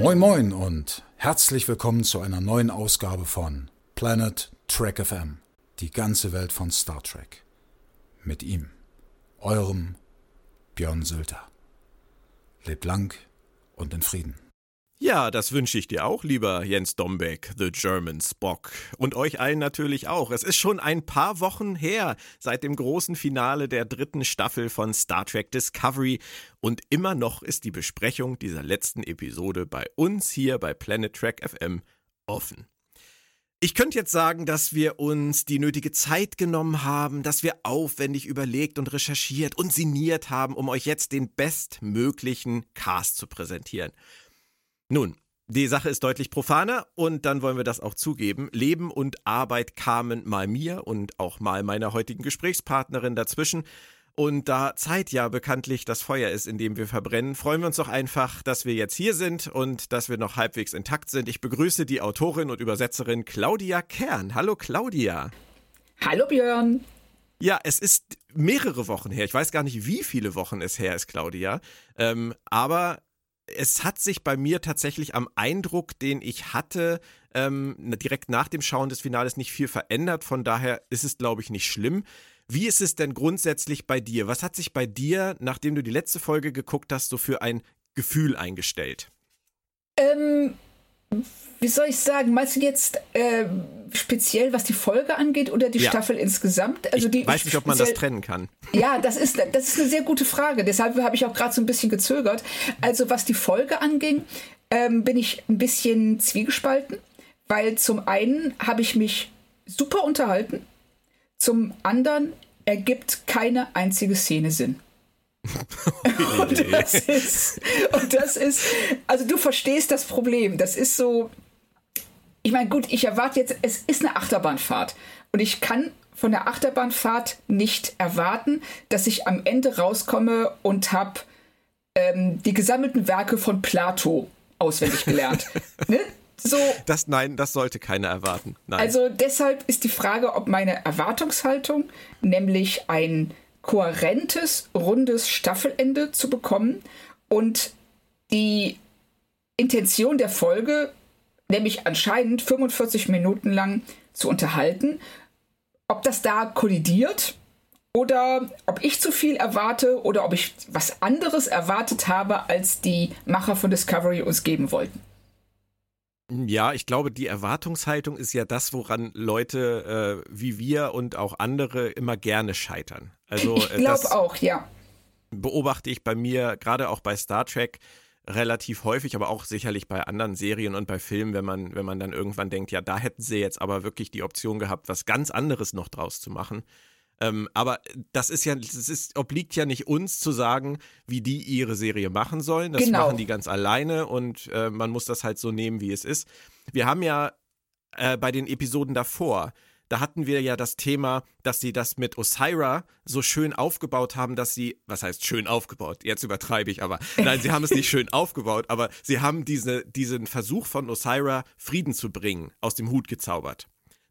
Moin Moin und herzlich willkommen zu einer neuen Ausgabe von Planet Trek FM. Die ganze Welt von Star Trek. Mit ihm, eurem Björn Sülter. Lebt lang und in Frieden. Ja, das wünsche ich dir auch, lieber Jens Dombeck, The German Spock. Und euch allen natürlich auch. Es ist schon ein paar Wochen her seit dem großen Finale der dritten Staffel von Star Trek Discovery. Und immer noch ist die Besprechung dieser letzten Episode bei uns hier bei Planet Trek FM offen. Ich könnte jetzt sagen, dass wir uns die nötige Zeit genommen haben, dass wir aufwendig überlegt und recherchiert und sinniert haben, um euch jetzt den bestmöglichen Cast zu präsentieren. Nun, die Sache ist deutlich profaner und dann wollen wir das auch zugeben. Leben und Arbeit kamen mal mir und auch mal meiner heutigen Gesprächspartnerin dazwischen. Und da Zeit ja bekanntlich das Feuer ist, in dem wir verbrennen, freuen wir uns doch einfach, dass wir jetzt hier sind und dass wir noch halbwegs intakt sind. Ich begrüße die Autorin und Übersetzerin Claudia Kern. Hallo Claudia. Hallo Björn. Ja, es ist mehrere Wochen her. Ich weiß gar nicht, wie viele Wochen es her ist, Claudia. Ähm, aber es hat sich bei mir tatsächlich am Eindruck, den ich hatte, ähm, direkt nach dem Schauen des Finales nicht viel verändert. Von daher ist es, glaube ich, nicht schlimm. Wie ist es denn grundsätzlich bei dir? Was hat sich bei dir, nachdem du die letzte Folge geguckt hast, so für ein Gefühl eingestellt? Ähm, wie soll ich sagen, meinst du jetzt äh, speziell, was die Folge angeht oder die ja. Staffel insgesamt? Also ich die, weiß nicht, ob man das trennen kann. Ja, das ist, das ist eine sehr gute Frage. Deshalb habe ich auch gerade so ein bisschen gezögert. Also was die Folge anging, ähm, bin ich ein bisschen zwiegespalten, weil zum einen habe ich mich super unterhalten, zum anderen ergibt keine einzige Szene Sinn. Und, das ist, und das ist, also du verstehst das Problem. Das ist so, ich meine, gut, ich erwarte jetzt, es ist eine Achterbahnfahrt. Und ich kann von der Achterbahnfahrt nicht erwarten, dass ich am Ende rauskomme und habe ähm, die gesammelten Werke von Plato auswendig gelernt. ne? So, das nein, das sollte keiner erwarten. Nein. Also deshalb ist die Frage, ob meine Erwartungshaltung, nämlich ein kohärentes, rundes Staffelende zu bekommen und die Intention der Folge, nämlich anscheinend 45 Minuten lang zu unterhalten, ob das da kollidiert oder ob ich zu viel erwarte oder ob ich was anderes erwartet habe, als die Macher von Discovery uns geben wollten. Ja, ich glaube, die Erwartungshaltung ist ja das, woran Leute äh, wie wir und auch andere immer gerne scheitern. Also, ich glaube äh, auch, ja. Beobachte ich bei mir, gerade auch bei Star Trek, relativ häufig, aber auch sicherlich bei anderen Serien und bei Filmen, wenn man, wenn man dann irgendwann denkt, ja, da hätten sie jetzt aber wirklich die Option gehabt, was ganz anderes noch draus zu machen. Ähm, aber das ist ja, das ist, obliegt ja nicht uns zu sagen, wie die ihre Serie machen sollen. Das genau. machen die ganz alleine und äh, man muss das halt so nehmen, wie es ist. Wir haben ja äh, bei den Episoden davor, da hatten wir ja das Thema, dass sie das mit Osira so schön aufgebaut haben, dass sie, was heißt schön aufgebaut? Jetzt übertreibe ich aber. Nein, sie haben es nicht schön aufgebaut, aber sie haben diese, diesen Versuch von Osira, Frieden zu bringen, aus dem Hut gezaubert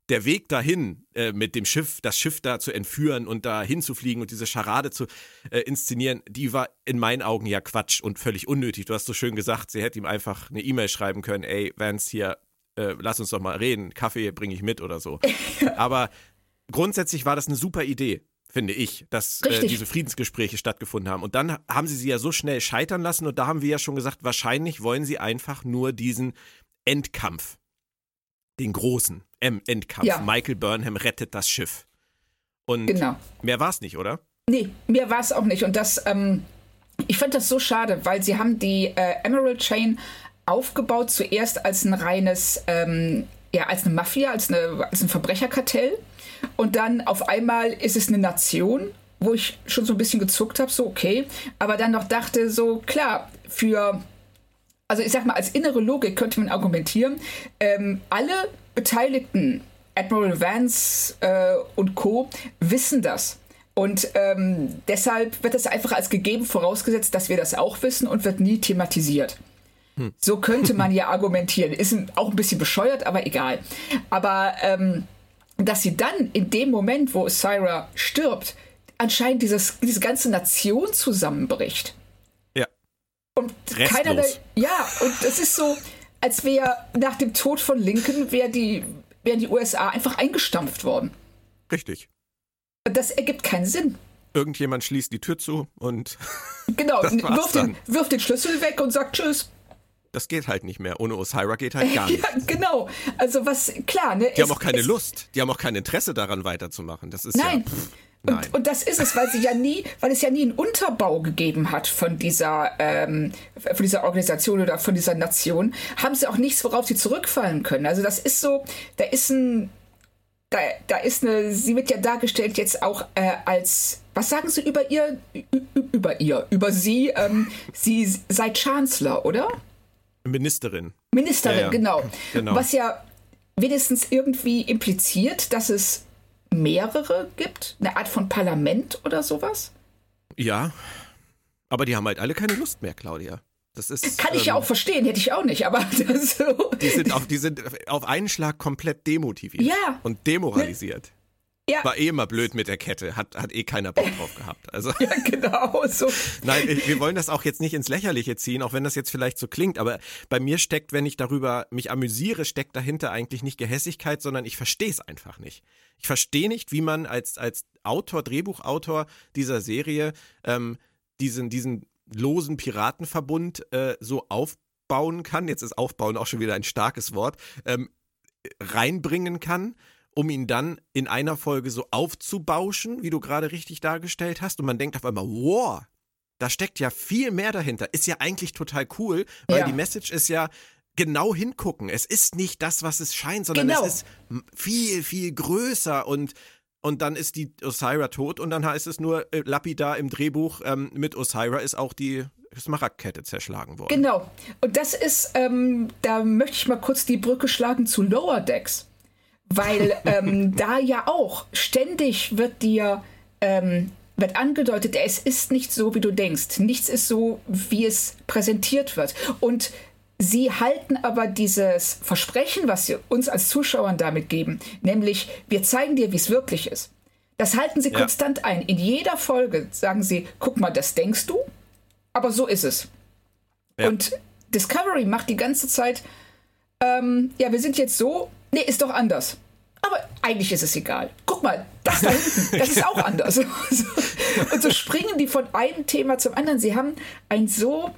der Weg dahin äh, mit dem Schiff, das Schiff da zu entführen und da hinzufliegen und diese Scharade zu äh, inszenieren, die war in meinen Augen ja Quatsch und völlig unnötig. Du hast so schön gesagt, sie hätte ihm einfach eine E-Mail schreiben können, ey, Vance hier, äh, lass uns doch mal reden, Kaffee bringe ich mit oder so. Aber grundsätzlich war das eine super Idee finde ich, dass äh, diese Friedensgespräche stattgefunden haben. Und dann haben sie sie ja so schnell scheitern lassen und da haben wir ja schon gesagt, wahrscheinlich wollen sie einfach nur diesen Endkampf den großen M-Endkampf. Ja. Michael Burnham rettet das Schiff. Und genau. mehr war es nicht, oder? Nee, mehr war es auch nicht. Und das, ähm, ich fand das so schade, weil sie haben die äh, Emerald Chain aufgebaut, zuerst als ein reines, ähm, ja, als eine Mafia, als, eine, als ein Verbrecherkartell. Und dann auf einmal ist es eine Nation, wo ich schon so ein bisschen gezuckt habe, so okay. Aber dann noch dachte, so klar, für also ich sag mal, als innere Logik könnte man argumentieren, ähm, alle Beteiligten, Admiral Vance äh, und Co., wissen das. Und ähm, deshalb wird das einfach als gegeben vorausgesetzt, dass wir das auch wissen und wird nie thematisiert. Hm. So könnte man ja argumentieren. Ist auch ein bisschen bescheuert, aber egal. Aber ähm, dass sie dann in dem Moment, wo Syra stirbt, anscheinend dieses, diese ganze Nation zusammenbricht Und Restlos. keinerlei. Ja, und es ist so, als wäre nach dem Tod von Lincoln wäre die, wären die USA einfach eingestampft worden. Richtig. Das ergibt keinen Sinn. Irgendjemand schließt die Tür zu und Genau, wirft den, wirft den Schlüssel weg und sagt Tschüss. das geht halt nicht mehr. Ohne Osira geht halt gar nichts. Ja, genau. Also was, klar, ne? Die haben auch keine Lust. Die haben auch kein Interesse daran weiterzumachen. Das ist Nein. ja. Pff, Und, und das ist es, weil sie ja nie, weil es ja nie einen Unterbau gegeben hat von dieser, ähm, von dieser Organisation oder von dieser Nation, haben sie auch nichts, worauf sie zurückfallen können. Also das ist so, da ist ein, da, da ist eine, sie wird ja dargestellt jetzt auch äh, als, was sagen Sie über ihr, über ihr, über sie, ähm, sie sei Chancellor, oder? Ministerin. Ministerin, Ja, ja. genau. Genau. Was ja wenigstens irgendwie impliziert, dass es mehrere gibt, eine Art von Parlament oder sowas. Ja. Aber die haben halt alle keine Lust mehr, Claudia. Das ist. Kann ich ja ähm, auch verstehen, hätte ich auch nicht, aber so. Die sind, auf, die sind auf einen Schlag komplett demotiviert. Ja. Und demoralisiert. Ja. War eh immer blöd mit der Kette. Hat, hat eh keiner Bock drauf gehabt. Also. Ja, genau, so. Nein, wir wollen das auch jetzt nicht ins Lächerliche ziehen, auch wenn das jetzt vielleicht so klingt, aber bei mir steckt, wenn ich darüber mich amüsiere, steckt dahinter eigentlich nicht Gehässigkeit, sondern ich verstehe es einfach nicht. Ich verstehe nicht, wie man als, als Autor, Drehbuchautor dieser Serie ähm, diesen, diesen losen Piratenverbund äh, so aufbauen kann. Jetzt ist aufbauen auch schon wieder ein starkes Wort. Ähm, reinbringen kann, um ihn dann in einer Folge so aufzubauschen, wie du gerade richtig dargestellt hast. Und man denkt auf einmal, wow, da steckt ja viel mehr dahinter. Ist ja eigentlich total cool, weil Ja. die Message ist ja genau hingucken. Es ist nicht das, was es scheint, sondern Genau. es ist viel, viel größer und und dann ist die Osira tot und dann heißt es nur äh, lapidar im Drehbuch, ähm, mit Osira ist auch die Smaragdkette zerschlagen worden. Genau. Und das ist, ähm, da möchte ich mal kurz die Brücke schlagen zu Lower Decks. Weil ähm, da ja auch ständig wird dir ähm, wird angedeutet, es ist nicht so, wie du denkst. Nichts ist so, wie es präsentiert wird. Und sie halten aber dieses Versprechen, was sie uns als Zuschauern damit geben, nämlich wir zeigen dir, wie es wirklich ist. Das halten sie Ja. konstant ein. In jeder Folge sagen sie, guck mal, das denkst du, aber so ist es. Ja. Und Discovery macht die ganze Zeit, ähm, ja, wir sind jetzt so, nee, ist doch anders. Aber eigentlich ist es egal. Guck mal, das da hinten, das ist auch anders. Und so springen die von einem Thema zum anderen. Sie haben ein so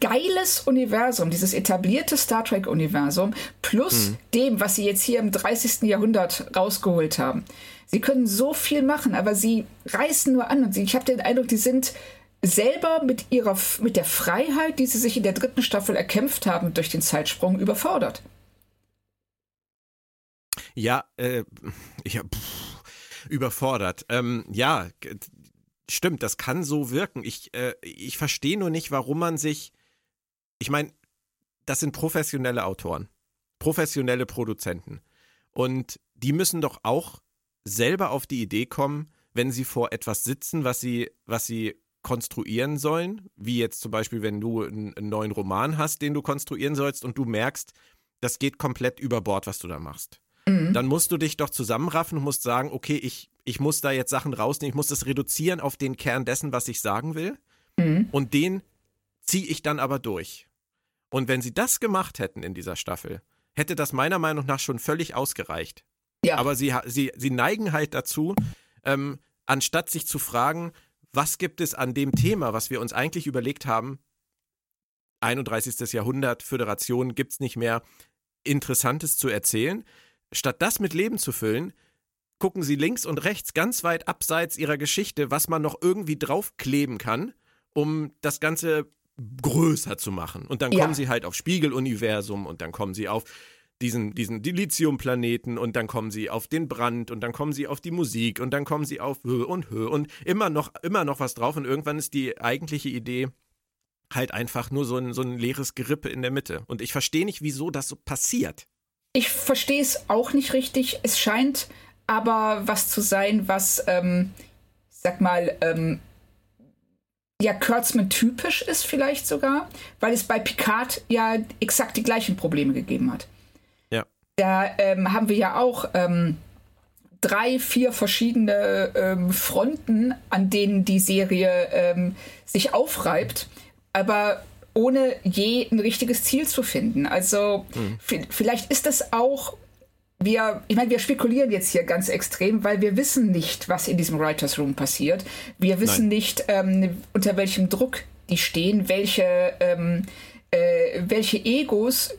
geiles Universum, dieses etablierte Star Trek-Universum, plus dem, was sie jetzt hier im 30. Jahrhundert rausgeholt haben. Sie können so viel machen, aber sie reißen nur an und sie, ich habe den Eindruck, die sind selber mit ihrer mit der Freiheit, die sie sich in der dritten Staffel erkämpft haben durch den Zeitsprung, überfordert. Ja, äh, ich hab, pff, überfordert. Ähm, ja, stimmt, das kann so wirken. Ich, äh, ich verstehe nur nicht, warum man sich. Ich meine, das sind professionelle Autoren, professionelle Produzenten. Und die müssen doch auch selber auf die Idee kommen, wenn sie vor etwas sitzen, was sie, was sie konstruieren sollen, wie jetzt zum Beispiel, wenn du einen, einen neuen Roman hast, den du konstruieren sollst und du merkst, das geht komplett über Bord, was du da machst dann musst du dich doch zusammenraffen und musst sagen, okay, ich, ich muss da jetzt Sachen rausnehmen, ich muss das reduzieren auf den Kern dessen, was ich sagen will. Und den ziehe ich dann aber durch. Und wenn sie das gemacht hätten in dieser Staffel, hätte das meiner Meinung nach schon völlig ausgereicht. Ja, Aber sie, sie, sie neigen halt dazu, ähm, anstatt sich zu fragen, was gibt es an dem Thema, was wir uns eigentlich überlegt haben, 31. Jahrhundert, Föderation gibt es nicht mehr, Interessantes zu erzählen. Statt das mit Leben zu füllen, gucken sie links und rechts ganz weit abseits ihrer Geschichte, was man noch irgendwie draufkleben kann, um das Ganze größer zu machen. Und dann Ja. kommen sie halt auf Spiegeluniversum und dann kommen sie auf diesen, diesen Dilithium-Planeten und dann kommen sie auf den Brand und dann kommen sie auf die Musik und dann kommen sie auf Höhe und Höhe und immer noch, immer noch was drauf und irgendwann ist die eigentliche Idee halt einfach nur so ein, so ein leeres Gerippe in der Mitte. Und ich verstehe nicht, wieso das so passiert. ich verstehe es auch nicht richtig. Es scheint aber was zu sein, was, ähm, ich sag mal, ähm, ja, Kurtzman typisch ist vielleicht sogar, weil es bei Picard ja exakt die gleichen Probleme gegeben hat. Ja. Da ähm, haben wir ja auch ähm, drei, vier verschiedene ähm, Fronten, an denen die Serie ähm, sich aufreibt. aber ohne je ein richtiges Ziel zu finden. Also mhm. vielleicht ist das auch wir, ich meine, wir spekulieren jetzt hier ganz extrem, weil wir wissen nicht, was in diesem Writers Room passiert. Wir wissen Nein. nicht, ähm, unter welchem Druck die stehen, welche, ähm, äh, welche Egos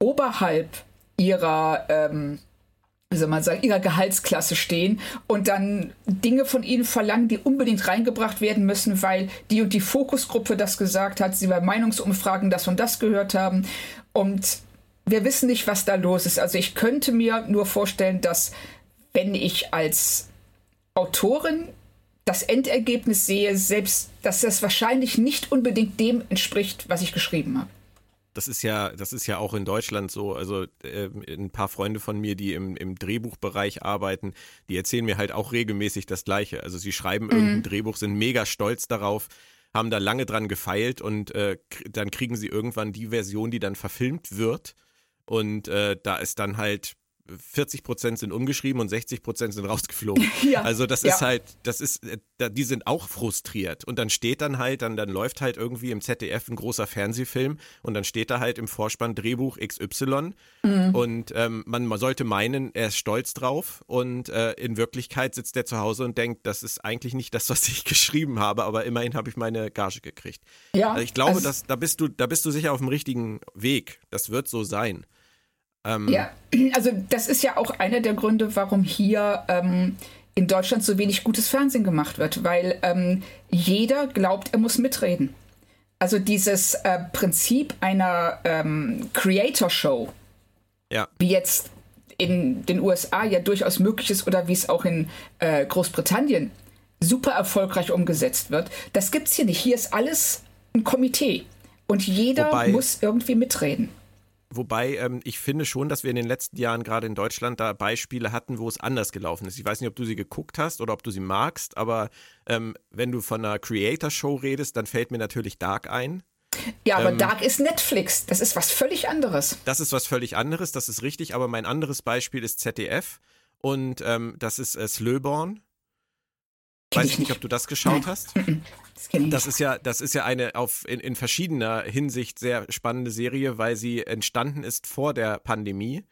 oberhalb ihrer, ähm, wie soll man sagen, ihrer Gehaltsklasse stehen und dann Dinge von ihnen verlangen, die unbedingt reingebracht werden müssen, weil die und die Fokusgruppe das gesagt hat, sie bei Meinungsumfragen das und das gehört haben. Und wir wissen nicht, was da los ist. Also ich könnte mir nur vorstellen, dass wenn ich als Autorin das Endergebnis sehe, selbst, dass das wahrscheinlich nicht unbedingt dem entspricht, was ich geschrieben habe. Das ist ja, das ist ja auch in Deutschland so. Also äh, ein paar Freunde von mir, die im, im Drehbuchbereich arbeiten, die erzählen mir halt auch regelmäßig das Gleiche. Also sie schreiben mhm. irgendein Drehbuch, sind mega stolz darauf, haben da lange dran gefeilt und äh, dann kriegen sie irgendwann die Version, die dann verfilmt wird und äh, da ist dann halt 40 Prozent sind umgeschrieben und 60 Prozent sind rausgeflogen. Ja, also das ja. ist halt, das ist, äh, die sind auch frustriert. Und dann steht dann halt, dann, dann läuft halt irgendwie im ZDF ein großer Fernsehfilm und dann steht da halt im Vorspann Drehbuch XY. Mhm. Und ähm, man, man sollte meinen, er ist stolz drauf. Und äh, in Wirklichkeit sitzt er zu Hause und denkt, das ist eigentlich nicht das, was ich geschrieben habe, aber immerhin habe ich meine Gage gekriegt. Ja, also ich glaube, also, dass, da bist du, da bist du sicher auf dem richtigen Weg. Das wird so sein. Ähm, ja, also das ist ja auch einer der Gründe, warum hier ähm, in Deutschland so wenig gutes Fernsehen gemacht wird, weil ähm, jeder glaubt, er muss mitreden. Also dieses äh, Prinzip einer ähm, Creator-Show, ja. wie jetzt in den USA ja durchaus möglich ist oder wie es auch in äh, Großbritannien super erfolgreich umgesetzt wird, das gibt es hier nicht. Hier ist alles ein Komitee und jeder Wobei, muss irgendwie mitreden. Wobei ähm, ich finde schon, dass wir in den letzten Jahren gerade in Deutschland da Beispiele hatten, wo es anders gelaufen ist. Ich weiß nicht, ob du sie geguckt hast oder ob du sie magst, aber ähm, wenn du von einer Creator-Show redest, dann fällt mir natürlich Dark ein. Ja, aber ähm, Dark ist Netflix. Das ist was völlig anderes. Das ist was völlig anderes, das ist richtig. Aber mein anderes Beispiel ist ZDF und ähm, das ist äh, Slöborn. Weiß ich nicht, ob du das geschaut hast. Das, das ist ja, das ist ja eine auf in, in verschiedener Hinsicht sehr spannende Serie, weil sie entstanden ist vor der Pandemie,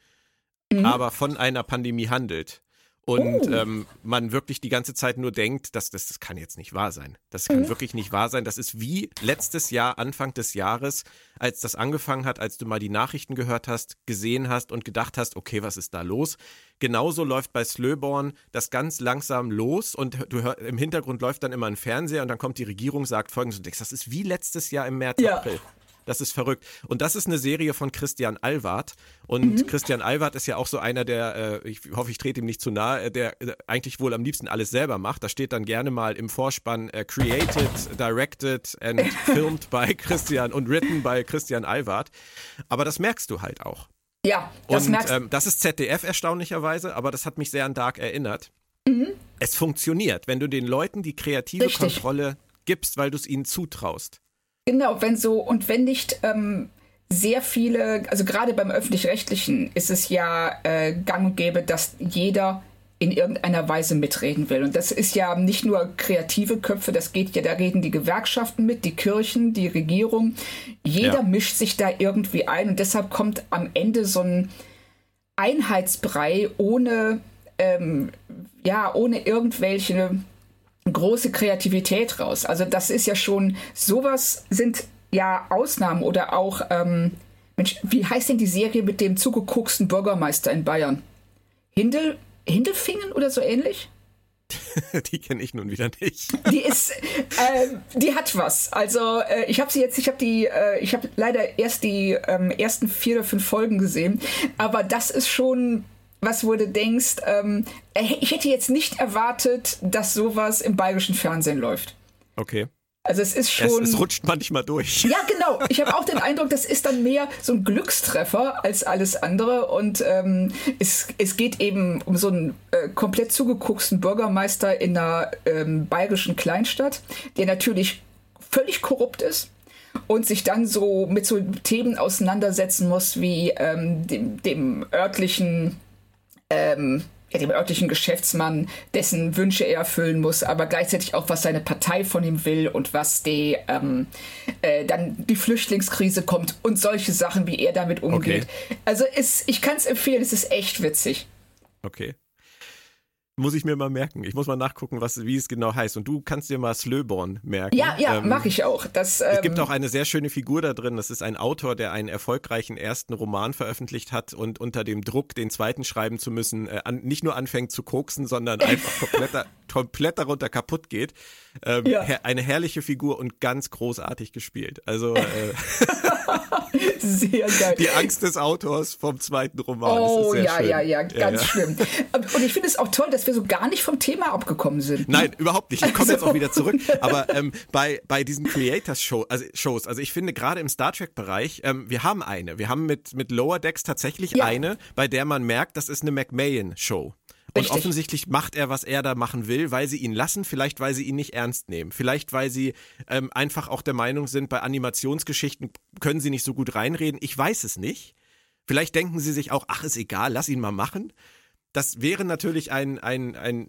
mhm. aber von einer Pandemie handelt und oh. ähm, man wirklich die ganze Zeit nur denkt, dass das, das kann jetzt nicht wahr sein. Das kann mhm. wirklich nicht wahr sein. Das ist wie letztes Jahr, Anfang des Jahres, als das angefangen hat, als du mal die Nachrichten gehört hast, gesehen hast und gedacht hast, okay, was ist da los? Genauso läuft bei Slöborn das ganz langsam los und du hör, im Hintergrund läuft dann immer ein Fernseher und dann kommt die Regierung, sagt folgendes und denkst, das ist wie letztes Jahr im März, ja. April. Das ist verrückt. Und das ist eine Serie von Christian Alward. Und mhm. Christian Alward ist ja auch so einer, der, äh, ich hoffe, ich trete ihm nicht zu nahe, der äh, eigentlich wohl am liebsten alles selber macht. Da steht dann gerne mal im Vorspann äh, created, directed and filmed by Christian und written by Christian Alward. Aber das merkst du halt auch. Ja, das und, merkst ähm, Das ist ZDF erstaunlicherweise, aber das hat mich sehr an Dark erinnert. Mhm. Es funktioniert, wenn du den Leuten die kreative Richtig. Kontrolle gibst, weil du es ihnen zutraust. Genau, wenn so und wenn nicht ähm, sehr viele, also gerade beim öffentlich-rechtlichen ist es ja äh, gang und gäbe, dass jeder in irgendeiner Weise mitreden will. Und das ist ja nicht nur kreative Köpfe, das geht ja, da reden die Gewerkschaften mit, die Kirchen, die Regierung. Jeder ja. mischt sich da irgendwie ein und deshalb kommt am Ende so ein Einheitsbrei ohne, ähm, ja, ohne irgendwelche große Kreativität raus. Also das ist ja schon, sowas sind ja Ausnahmen oder auch, ähm, Mensch, wie heißt denn die Serie mit dem zugegucksten Bürgermeister in Bayern? Hindel, Hindelfingen oder so ähnlich? die kenne ich nun wieder nicht. Die ist, äh, die hat was. Also äh, ich habe sie jetzt, ich habe die, äh, ich habe leider erst die ähm, ersten vier oder fünf Folgen gesehen, aber das ist schon was wo du denkst, ähm, ich hätte jetzt nicht erwartet, dass sowas im bayerischen Fernsehen läuft. Okay. Also es ist schon. Es, es rutscht manchmal durch. Ja, genau. Ich habe auch den Eindruck, das ist dann mehr so ein Glückstreffer als alles andere. Und ähm, es, es geht eben um so einen äh, komplett zugegucksten Bürgermeister in einer ähm, bayerischen Kleinstadt, der natürlich völlig korrupt ist und sich dann so mit so Themen auseinandersetzen muss wie ähm, dem, dem örtlichen ähm, ja, dem örtlichen Geschäftsmann, dessen Wünsche er erfüllen muss, aber gleichzeitig auch, was seine Partei von ihm will und was die, ähm, äh, dann die Flüchtlingskrise kommt und solche Sachen, wie er damit umgeht. Okay. Also es, ich kann es empfehlen, es ist echt witzig. Okay. Muss ich mir mal merken. Ich muss mal nachgucken, was, wie es genau heißt. Und du kannst dir mal Slöborn merken. Ja, ja, ähm, mache ich auch. Das, ähm, es gibt ähm, auch eine sehr schöne Figur da drin. Das ist ein Autor, der einen erfolgreichen ersten Roman veröffentlicht hat und unter dem Druck, den zweiten schreiben zu müssen, äh, an, nicht nur anfängt zu koksen, sondern einfach komplett, komplett darunter kaputt geht. Ähm, ja. her eine herrliche Figur und ganz großartig gespielt. Also äh, sehr geil. Die Angst des Autors vom zweiten Roman. Oh ja, schön. ja, ja, ganz ja, ja. schlimm. Und ich finde es auch toll, dass wir so gar nicht vom Thema abgekommen sind. Nein, überhaupt nicht. Ich komme also. jetzt auch wieder zurück. Aber ähm, bei, bei diesen Creators -Show, also Shows, also ich finde gerade im Star Trek-Bereich, ähm, wir haben eine. Wir haben mit, mit Lower Decks tatsächlich eine, bei der man merkt, das ist eine McMahon-Show. Und Richtig. offensichtlich macht er, was er da machen will, weil sie ihn lassen, vielleicht weil sie ihn nicht ernst nehmen, vielleicht weil sie ähm, einfach auch der Meinung sind, bei Animationsgeschichten können sie nicht so gut reinreden. Ich weiß es nicht. Vielleicht denken sie sich auch, ach, ist egal, lass ihn mal machen. Das wäre natürlich ein, ein, ein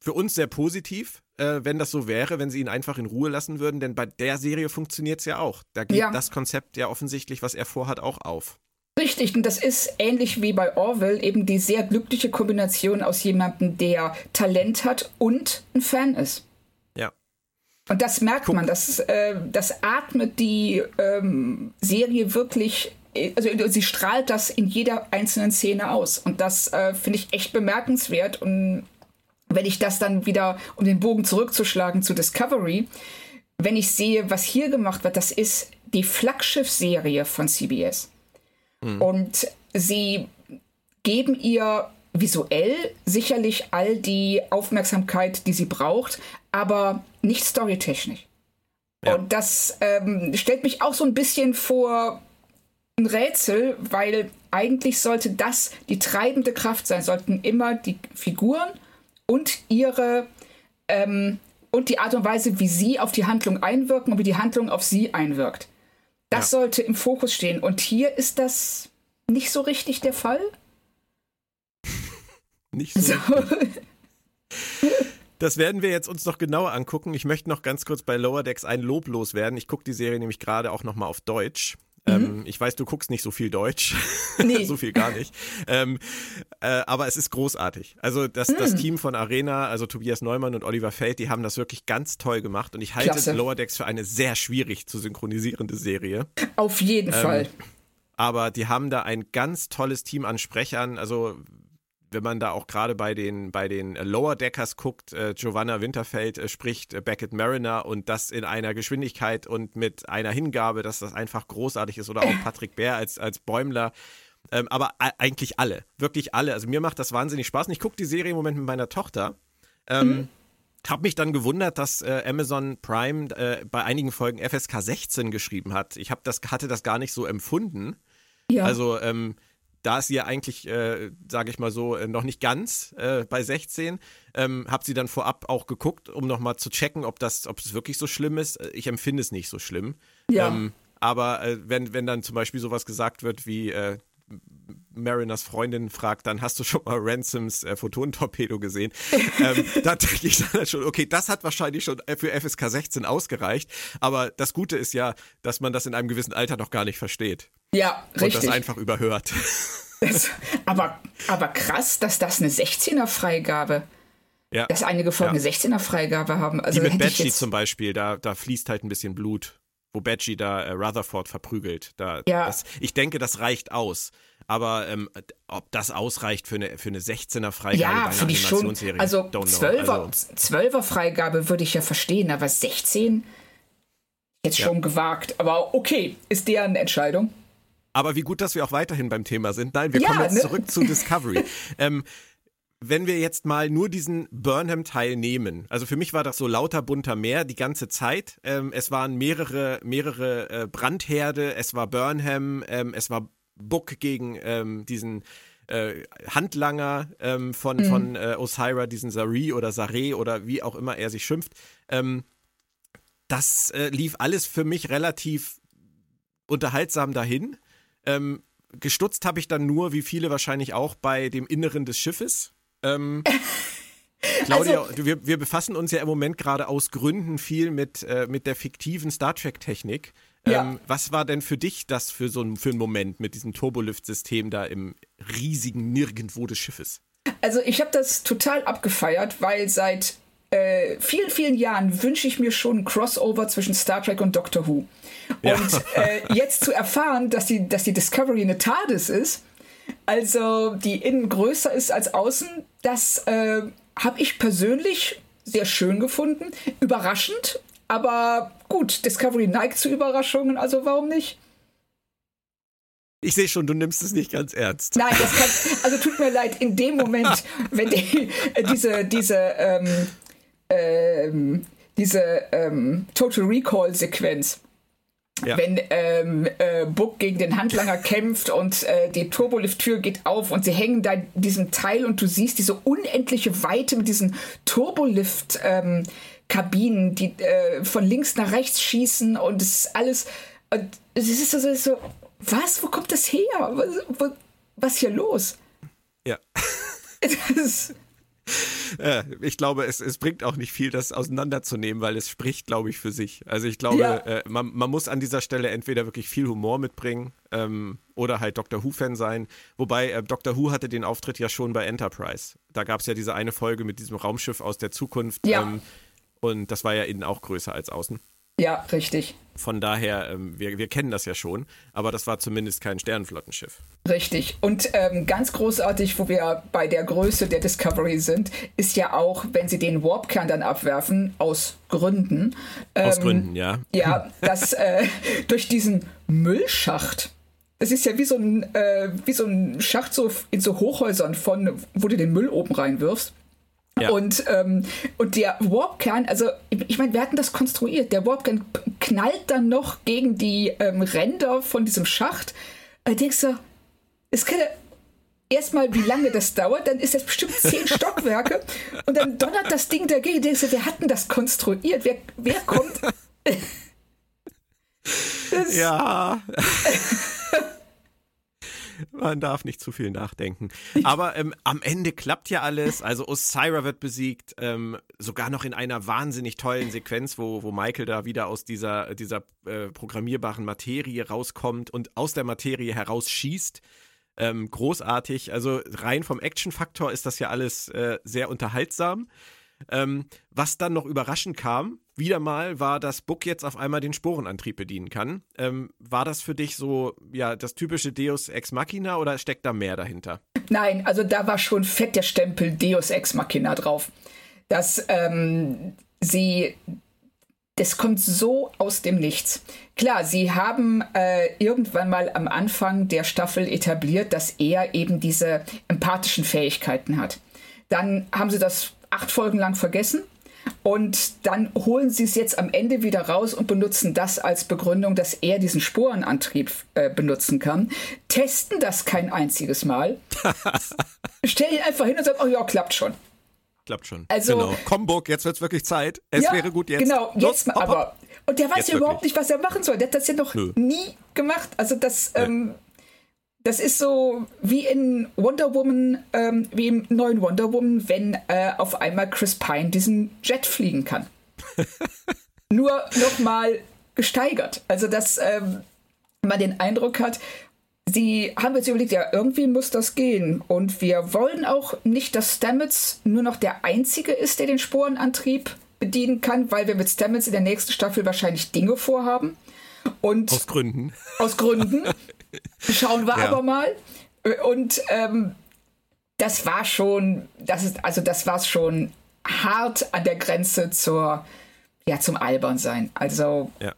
für uns sehr positiv, äh, wenn das so wäre, wenn sie ihn einfach in Ruhe lassen würden, denn bei der Serie funktioniert es ja auch. Da geht ja. das Konzept ja offensichtlich, was er vorhat, auch auf. Richtig, und das ist ähnlich wie bei Orwell eben die sehr glückliche Kombination aus jemandem, der Talent hat und ein Fan ist. Ja. Und das merkt man, das, äh, das atmet die ähm, Serie wirklich, also sie strahlt das in jeder einzelnen Szene aus. Und das äh, finde ich echt bemerkenswert. Und wenn ich das dann wieder, um den Bogen zurückzuschlagen zu Discovery, wenn ich sehe, was hier gemacht wird, das ist die Flaggschiff-Serie von CBS. Mhm. Und sie geben ihr visuell sicherlich all die Aufmerksamkeit, die sie braucht, aber nicht storytechnisch. Ja. Und das ähm, stellt mich auch so ein bisschen vor ein Rätsel, weil eigentlich sollte das die treibende Kraft sein, sollten immer die Figuren und ihre ähm, und die Art und Weise, wie sie auf die Handlung einwirken und wie die Handlung auf sie einwirkt. Das ja. sollte im Fokus stehen. Und hier ist das nicht so richtig der Fall. nicht so. so. Das werden wir jetzt uns noch genauer angucken. Ich möchte noch ganz kurz bei Lower Decks ein Lob loswerden. Ich gucke die Serie nämlich gerade auch nochmal auf Deutsch. Mhm. Ähm, ich weiß, du guckst nicht so viel Deutsch. Nee. so viel gar nicht. Ähm, äh, aber es ist großartig. Also das, mhm. das Team von Arena, also Tobias Neumann und Oliver Feld, die haben das wirklich ganz toll gemacht. Und ich halte Klasse. Lower Decks für eine sehr schwierig zu synchronisierende Serie. Auf jeden ähm, Fall. Aber die haben da ein ganz tolles Team an Sprechern. Also wenn man da auch gerade bei den, bei den Lower Deckers guckt, äh, Giovanna Winterfeld äh, spricht äh, Beckett Mariner und das in einer Geschwindigkeit und mit einer Hingabe, dass das einfach großartig ist. Oder auch Patrick Bär als, als Bäumler. Ähm, aber eigentlich alle, wirklich alle. Also mir macht das wahnsinnig Spaß. Und ich gucke die Serie im Moment mit meiner Tochter. Ähm, mhm. Hab mich dann gewundert, dass äh, Amazon Prime äh, bei einigen Folgen FSK 16 geschrieben hat. Ich hab das, hatte das gar nicht so empfunden. Ja. Also ähm, da ist sie ja eigentlich, äh, sage ich mal so, äh, noch nicht ganz äh, bei 16. Ähm, hab sie dann vorab auch geguckt, um nochmal zu checken, ob das, ob es wirklich so schlimm ist. Äh, ich empfinde es nicht so schlimm. Ja. Ähm, aber äh, wenn, wenn dann zum Beispiel sowas gesagt wird wie äh, Mariners Freundin fragt, dann hast du schon mal Ransoms äh, Photonentorpedo gesehen. ähm, da denke ich dann schon, okay, das hat wahrscheinlich schon für FSK 16 ausgereicht. Aber das Gute ist ja, dass man das in einem gewissen Alter noch gar nicht versteht. Ja, richtig. Und das einfach überhört. Das, aber, aber krass, dass das eine 16er-Freigabe ja. Dass einige Folgen ja. eine 16er-Freigabe haben. Also Wie mit Badgie zum Beispiel, da, da fließt halt ein bisschen Blut wo Badgie da äh, Rutherford verprügelt. Da, ja. Das, ich denke, das reicht aus. Aber ähm, ob das ausreicht für eine, für eine 16er Freigabe ja, bei einer schon. Also 12er, also 12er Freigabe würde ich ja verstehen, aber 16 jetzt ja. schon gewagt. Aber okay, ist deren Entscheidung. Aber wie gut, dass wir auch weiterhin beim Thema sind. Nein, wir ja, kommen jetzt ne? zurück zu Discovery. ähm, wenn wir jetzt mal nur diesen Burnham-Teil nehmen, also für mich war das so lauter bunter Meer die ganze Zeit. Ähm, es waren mehrere, mehrere äh, Brandherde, es war Burnham, ähm, es war Book gegen ähm, diesen äh, Handlanger ähm, von, mhm. von äh, Osira, diesen Sari oder Sare oder wie auch immer er sich schimpft. Ähm, das äh, lief alles für mich relativ unterhaltsam dahin. Ähm, gestutzt habe ich dann nur, wie viele wahrscheinlich auch, bei dem Inneren des Schiffes Ähm, Claudia, also, wir, wir befassen uns ja im Moment gerade aus Gründen viel mit, äh, mit der fiktiven Star Trek-Technik. Ja. Ähm, was war denn für dich das für so ein, für einen Moment mit diesem Turbolift-System da im riesigen Nirgendwo des Schiffes? Also ich habe das total abgefeiert, weil seit äh, vielen, vielen Jahren wünsche ich mir schon ein Crossover zwischen Star Trek und Doctor Who. Ja. Und äh, jetzt zu erfahren, dass die, dass die Discovery eine TARDIS ist, also die innen größer ist als außen, das äh, habe ich persönlich sehr schön gefunden. Überraschend, aber gut, Discovery neigt zu Überraschungen, also warum nicht? Ich sehe schon, du nimmst es nicht ganz ernst. Nein, das kann, also tut mir leid, in dem Moment, wenn die, äh, diese, diese, ähm, ähm, diese ähm, Total Recall-Sequenz, ja. Wenn ähm, äh, Book gegen den Handlanger kämpft und äh, die Turbolift-Tür geht auf und sie hängen da in diesem Teil und du siehst diese unendliche Weite mit diesen Turbolift-Kabinen, ähm, die äh, von links nach rechts schießen und es ist alles. Und es ist so, so, was? Wo kommt das her? Was, was, was hier los? Ja. Das, äh, ich glaube, es, es bringt auch nicht viel, das auseinanderzunehmen, weil es spricht, glaube ich, für sich. Also ich glaube, ja. äh, man, man, muss an dieser Stelle entweder wirklich viel Humor mitbringen ähm, oder halt Doctor Who-Fan sein. Wobei äh, Doctor Who hatte den Auftritt ja schon bei Enterprise. Da gab es ja diese eine Folge mit diesem Raumschiff aus der Zukunft. Ja. Ähm, und das war ja innen auch größer als außen. Ja, richtig. Von daher, ähm, wir, wir kennen das ja schon, aber das war zumindest kein Sternenflottenschiff. Richtig. Und ähm, ganz großartig, wo wir bei der Größe der Discovery sind, ist ja auch, wenn sie den Warpkern dann abwerfen, aus Gründen. Ähm, aus Gründen, ja. Ja, dass äh, durch diesen Müllschacht es ist ja wie so ein, äh, wie so ein Schacht so in so Hochhäusern von, wo du den Müll oben reinwirfst. Ja. Und, ähm, und der Warpkern, also ich meine, wir hatten das konstruiert. Der Warpkern knallt dann noch gegen die ähm, Ränder von diesem Schacht. Da denkst du, es kann erstmal, wie lange das dauert, dann ist das bestimmt zehn Stockwerke und dann donnert das Ding dagegen. Denkst du, wir hatten das konstruiert. Wer, wer kommt? ja. Man darf nicht zu viel nachdenken. Aber ähm, am Ende klappt ja alles. Also Osira wird besiegt, ähm, sogar noch in einer wahnsinnig tollen Sequenz, wo, wo Michael da wieder aus dieser, dieser äh, programmierbaren Materie rauskommt und aus der Materie herausschießt. Ähm, großartig. Also rein vom Action-Faktor ist das ja alles äh, sehr unterhaltsam. Ähm, was dann noch überraschend kam, wieder mal war, dass Book jetzt auf einmal den Sporenantrieb bedienen kann. Ähm, war das für dich so, ja, das typische Deus Ex Machina oder steckt da mehr dahinter? Nein, also da war schon fett der Stempel Deus Ex Machina drauf. Dass ähm, sie das kommt so aus dem Nichts. Klar, sie haben äh, irgendwann mal am Anfang der Staffel etabliert, dass er eben diese empathischen Fähigkeiten hat. Dann haben sie das acht Folgen lang vergessen. Und dann holen sie es jetzt am Ende wieder raus und benutzen das als Begründung, dass er diesen Sporenantrieb äh, benutzen kann. Testen das kein einziges Mal. Stellen ihn einfach hin und sagen, oh ja, klappt schon. Klappt schon. Also, genau. Comburg, jetzt wird es wirklich Zeit. Es ja, wäre gut jetzt. Genau, jetzt Los, aber. Und der weiß jetzt ja überhaupt nicht, was er machen soll. Der hat das ja noch Nö. nie gemacht. Also das, ähm, das ist so wie in Wonder Woman, ähm, wie im neuen Wonder Woman, wenn äh, auf einmal Chris Pine diesen Jet fliegen kann. Nur nochmal gesteigert. Also, dass ähm, man den Eindruck hat, sie haben jetzt überlegt, ja, irgendwie muss das gehen. Und wir wollen auch nicht, dass Stamets nur noch der Einzige ist, der den Sporenantrieb bedienen kann, weil wir mit Stamets in der nächsten Staffel wahrscheinlich Dinge vorhaben. Und aus Gründen. Aus Gründen. Schauen wir ja. aber mal. Und ähm, das war schon, das ist, also das war schon hart an der Grenze zur, ja, zum Albernsein. Also. Ja.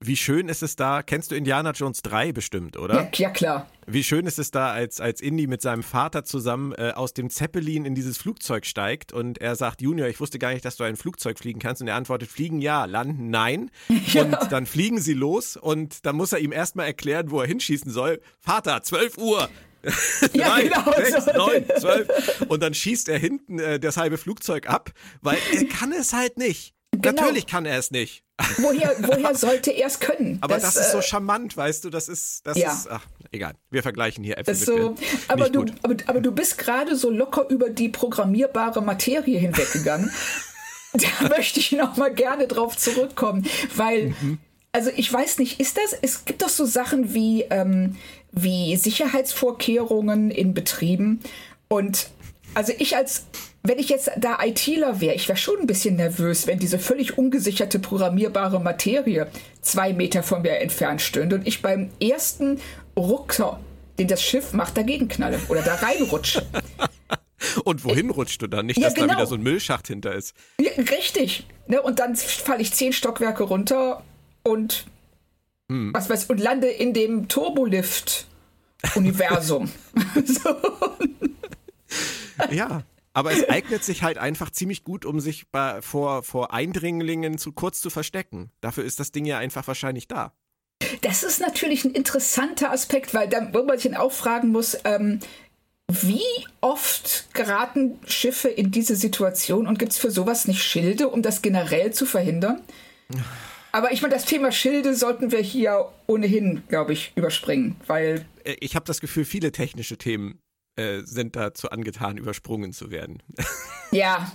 Wie schön ist es da? Kennst du Indiana Jones 3 bestimmt, oder? Ja, ja klar. Wie schön ist es da, als, als Indy mit seinem Vater zusammen äh, aus dem Zeppelin in dieses Flugzeug steigt und er sagt, Junior, ich wusste gar nicht, dass du ein Flugzeug fliegen kannst. Und er antwortet, fliegen ja, landen nein. Ja. Und dann fliegen sie los und dann muss er ihm erstmal erklären, wo er hinschießen soll. Vater, 12 Uhr. Ja, genau sechs, so. neun, zwölf. Und dann schießt er hinten äh, das halbe Flugzeug ab, weil er kann es halt nicht. Genau. Natürlich kann er es nicht. Woher, woher sollte er es können? Aber das, das ist so äh, charmant, weißt du, das ist, das ja. ist, ach, egal. Wir vergleichen hier Äpfel so, mit aber, du, aber, aber du bist gerade so locker über die programmierbare Materie hinweggegangen. da möchte ich noch mal gerne drauf zurückkommen, weil mhm. also ich weiß nicht, ist das? Es gibt doch so Sachen wie ähm, wie Sicherheitsvorkehrungen in Betrieben und also ich als wenn ich jetzt da ITler wäre, ich wäre schon ein bisschen nervös, wenn diese völlig ungesicherte programmierbare Materie zwei Meter von mir entfernt stünde und ich beim ersten Rucker, den das Schiff macht, dagegen knalle oder da reinrutsche. Und wohin rutscht du dann? Nicht, dass ja, genau. da wieder so ein Müllschacht hinter ist. Ja, richtig. Ne, und dann falle ich zehn Stockwerke runter und hm. was weiß und lande in dem Turbolift-Universum. so. Ja. Aber es eignet sich halt einfach ziemlich gut, um sich bei, vor, vor Eindringlingen zu kurz zu verstecken. Dafür ist das Ding ja einfach wahrscheinlich da. Das ist natürlich ein interessanter Aspekt, weil da, wo man sich auch fragen muss, ähm, wie oft geraten Schiffe in diese Situation und gibt es für sowas nicht Schilde, um das generell zu verhindern? Aber ich meine, das Thema Schilde sollten wir hier ohnehin, glaube ich, überspringen, weil. Äh, ich habe das Gefühl, viele technische Themen äh, sind dazu angetan, übersprungen zu werden. Ja.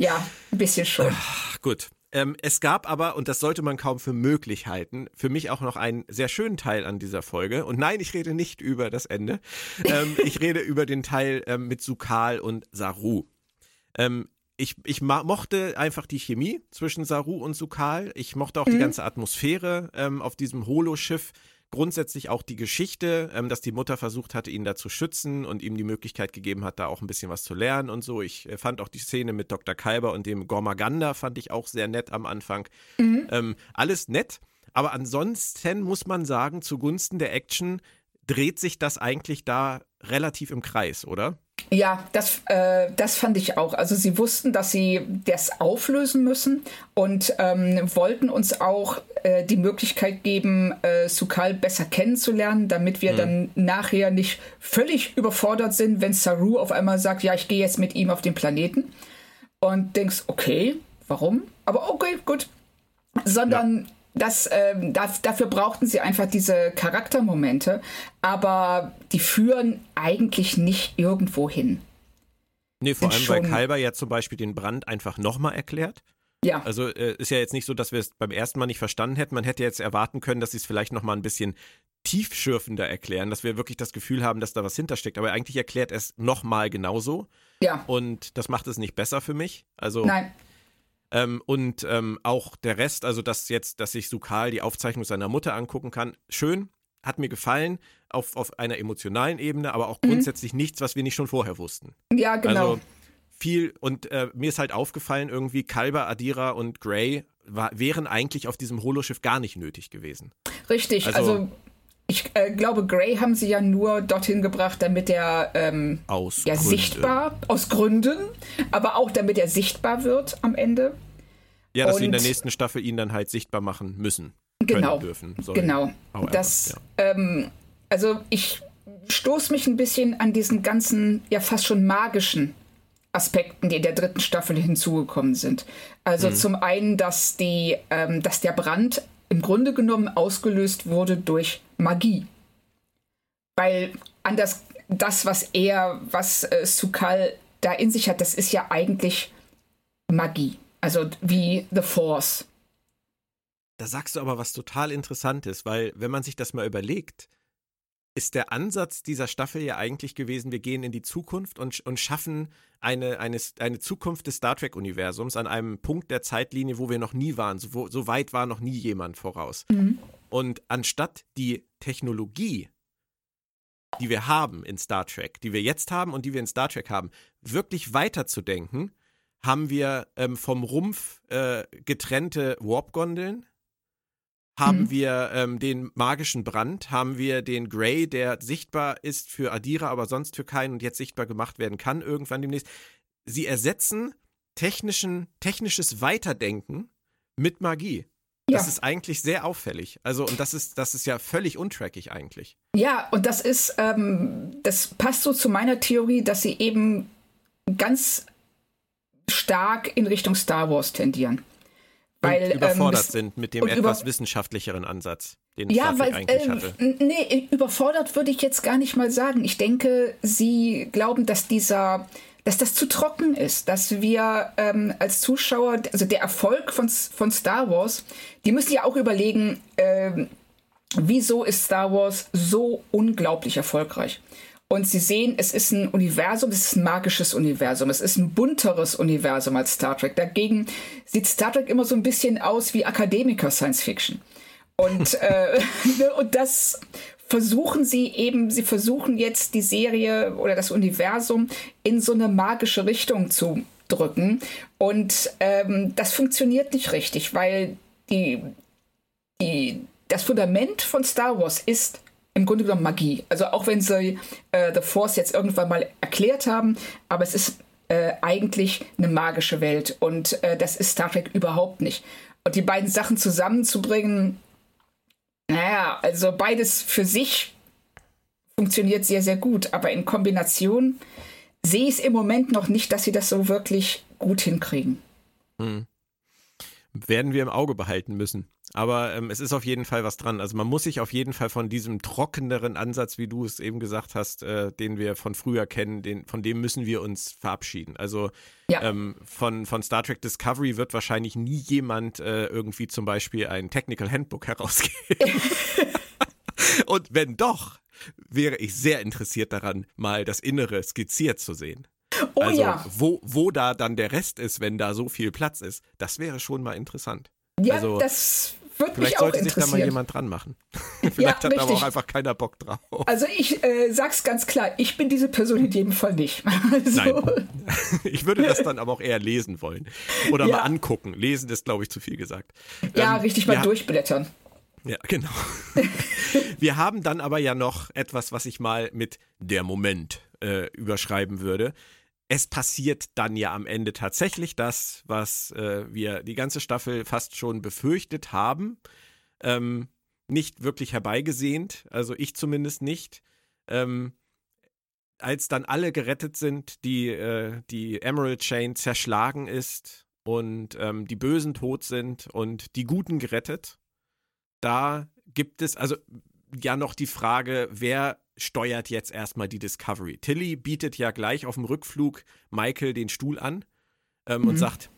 Ja, ein bisschen schon. Ach, gut. Ähm, es gab aber, und das sollte man kaum für möglich halten, für mich auch noch einen sehr schönen Teil an dieser Folge. Und nein, ich rede nicht über das Ende. Ähm, ich rede über den Teil ähm, mit Sukal und Saru. Ähm, ich, ich mochte einfach die Chemie zwischen Saru und Sukal. Ich mochte auch mhm. die ganze Atmosphäre ähm, auf diesem Holoschiff grundsätzlich auch die Geschichte, ähm, dass die Mutter versucht hatte, ihn da zu schützen und ihm die Möglichkeit gegeben hat, da auch ein bisschen was zu lernen und so. Ich äh, fand auch die Szene mit Dr. Kalber und dem Gormaganda fand ich auch sehr nett am Anfang. Mhm. Ähm, alles nett, aber ansonsten muss man sagen, zugunsten der Action dreht sich das eigentlich da relativ im Kreis, oder? Ja, das, äh, das fand ich auch. Also sie wussten, dass sie das auflösen müssen und ähm, wollten uns auch äh, die Möglichkeit geben, äh, Sukal besser kennenzulernen, damit wir mhm. dann nachher nicht völlig überfordert sind, wenn Saru auf einmal sagt, ja, ich gehe jetzt mit ihm auf den Planeten und denkst, okay, warum? Aber okay, gut. Sondern ja das, ähm, das, dafür brauchten sie einfach diese Charaktermomente, aber die führen eigentlich nicht irgendwo hin. Nee, vor allem, weil Kalber ja zum Beispiel den Brand einfach nochmal erklärt. Ja. Also äh, ist ja jetzt nicht so, dass wir es beim ersten Mal nicht verstanden hätten. Man hätte jetzt erwarten können, dass sie es vielleicht nochmal ein bisschen tiefschürfender erklären, dass wir wirklich das Gefühl haben, dass da was hintersteckt. Aber eigentlich erklärt er es nochmal genauso. Ja. Und das macht es nicht besser für mich. Also Nein. Ähm, und ähm, auch der Rest, also dass jetzt, dass sich Sukal die Aufzeichnung seiner Mutter angucken kann, schön, hat mir gefallen, auf, auf einer emotionalen Ebene, aber auch mhm. grundsätzlich nichts, was wir nicht schon vorher wussten. Ja, genau. Also viel, und äh, mir ist halt aufgefallen, irgendwie Kalber, Adira und Gray war, wären eigentlich auf diesem Holoschiff gar nicht nötig gewesen. Richtig, also, also ich äh, glaube, Gray haben sie ja nur dorthin gebracht, damit er ähm, aus ja, sichtbar, aus Gründen, aber auch damit er sichtbar wird am Ende. Ja, dass Und, sie in der nächsten Staffel ihn dann halt sichtbar machen müssen. Genau. Dürfen, sollen, genau. Das, ja. ähm, also ich stoße mich ein bisschen an diesen ganzen, ja fast schon magischen Aspekten, die in der dritten Staffel hinzugekommen sind. Also mhm. zum einen, dass die, ähm, dass der Brand im Grunde genommen ausgelöst wurde durch Magie. Weil anders das, was er, was äh, Sukal da in sich hat, das ist ja eigentlich Magie. Also wie The Force. Da sagst du aber was total Interessantes, weil wenn man sich das mal überlegt, ist der Ansatz dieser Staffel ja eigentlich gewesen, wir gehen in die Zukunft und, und schaffen eine, eine, eine Zukunft des Star Trek-Universums an einem Punkt der Zeitlinie, wo wir noch nie waren. So, so weit war noch nie jemand voraus. Mhm. Und anstatt die Technologie, die wir haben in Star Trek, die wir jetzt haben und die wir in Star Trek haben, wirklich weiterzudenken, haben wir ähm, vom Rumpf äh, getrennte Warp-Gondeln, haben mhm. wir ähm, den magischen Brand, haben wir den Grey, der sichtbar ist für Adira, aber sonst für keinen und jetzt sichtbar gemacht werden kann irgendwann demnächst. Sie ersetzen technischen, technisches Weiterdenken mit Magie. Ja. Das ist eigentlich sehr auffällig. Also, und das ist, das ist ja völlig untrackig eigentlich. Ja, und das ist, ähm, das passt so zu meiner Theorie, dass sie eben ganz stark in Richtung Star Wars tendieren. Weil, und ähm, überfordert ähm, sind mit dem etwas wissenschaftlicheren Ansatz. den ja, Star weil, Trek eigentlich äh, hatte. nee, überfordert würde ich jetzt gar nicht mal sagen. Ich denke, sie glauben, dass dieser, dass das zu trocken ist, dass wir ähm, als Zuschauer, also der Erfolg von, von Star Wars, die müssen ja auch überlegen, ähm, wieso ist Star Wars so unglaublich erfolgreich? Und sie sehen, es ist ein Universum, es ist ein magisches Universum, es ist ein bunteres Universum als Star Trek. Dagegen sieht Star Trek immer so ein bisschen aus wie Akademiker Science Fiction. Und, äh, und das versuchen sie eben, sie versuchen jetzt die Serie oder das Universum in so eine magische Richtung zu drücken. Und ähm, das funktioniert nicht richtig, weil die, die, das Fundament von Star Wars ist im Grunde genommen Magie. Also auch wenn sie äh, The Force jetzt irgendwann mal erklärt haben, aber es ist äh, eigentlich eine magische Welt und äh, das ist Star Trek überhaupt nicht. Und die beiden Sachen zusammenzubringen, naja, also beides für sich funktioniert sehr, sehr gut, aber in Kombination sehe ich es im Moment noch nicht, dass sie das so wirklich gut hinkriegen. Hm. Werden wir im Auge behalten müssen. Aber ähm, es ist auf jeden Fall was dran. Also man muss sich auf jeden Fall von diesem trockeneren Ansatz, wie du es eben gesagt hast, äh, den wir von früher kennen, den, von dem müssen wir uns verabschieden. Also ja. ähm, von, von Star Trek Discovery wird wahrscheinlich nie jemand äh, irgendwie zum Beispiel ein Technical Handbook herausgeben. Und wenn doch, wäre ich sehr interessiert daran, mal das Innere skizziert zu sehen. Oh also, ja. wo, wo da dann der Rest ist, wenn da so viel Platz ist, das wäre schon mal interessant. Ja, also, das würde mich Vielleicht auch sollte sich da mal jemand dran machen. Vielleicht Ja, hat aber richtig. auch einfach keiner Bock drauf. Also ich äh, sag's ganz klar, ich bin diese Person in jedem Fall nicht. Also, Nein. Ich würde das dann aber auch eher lesen wollen. Oder Ja. mal angucken. Lesen ist, glaube ich, zu viel gesagt. Ja, Ähm, richtig mal wir- durchblättern. Ja, genau. Wir haben dann aber ja noch etwas, was ich mal mit der Moment äh, überschreiben würde. Es passiert dann ja am Ende tatsächlich das, was äh, wir die ganze Staffel fast schon befürchtet haben. Ähm, nicht wirklich herbeigesehnt, also ich zumindest nicht. Ähm, als dann alle gerettet sind, die, äh, die Emerald Chain zerschlagen ist und ähm, die Bösen tot sind und die Guten gerettet, da gibt es also ja noch die Frage, wer steuert jetzt erstmal die Discovery? Tilly bietet ja gleich auf dem Rückflug Michael den Stuhl an ähm, und Mhm. sagt,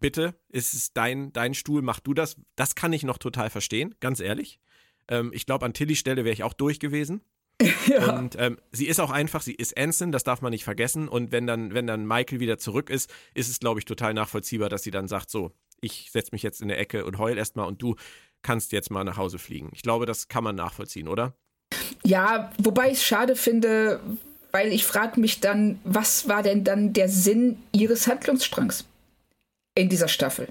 bitte, ist es dein, dein Stuhl, mach du das. Das kann ich noch total verstehen, ganz ehrlich. Ähm, ich glaube, an Tillys Stelle wäre ich auch durch gewesen. Ja. Und ähm, sie ist auch einfach, sie ist Anson, das darf man nicht vergessen. Und wenn dann, wenn dann Michael wieder zurück ist, ist es, glaube ich, total nachvollziehbar, dass sie dann sagt: So, ich setze mich jetzt in der Ecke und heul erstmal und du kannst jetzt mal nach Hause fliegen. Ich glaube, das kann man nachvollziehen, oder? Ja, wobei ich es schade finde, weil ich frage mich dann, was war denn dann der Sinn ihres Handlungsstrangs in dieser Staffel?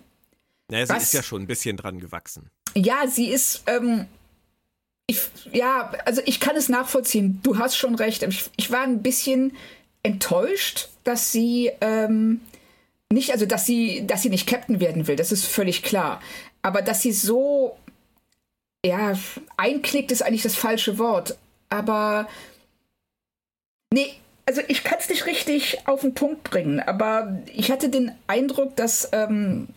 Naja, sie Was? ist ja schon ein bisschen dran gewachsen. Ja, sie ist, ähm, ich, ja, also ich kann es nachvollziehen. Du hast schon recht. Ich, ich war ein bisschen enttäuscht, dass sie ähm, nicht, also dass sie, dass sie nicht Captain werden will. Das ist völlig klar. Aber dass sie so, ja, einklickt ist eigentlich das falsche Wort. Aber nee, also ich kann es nicht richtig auf den Punkt bringen. Aber ich hatte den Eindruck, dass ähm,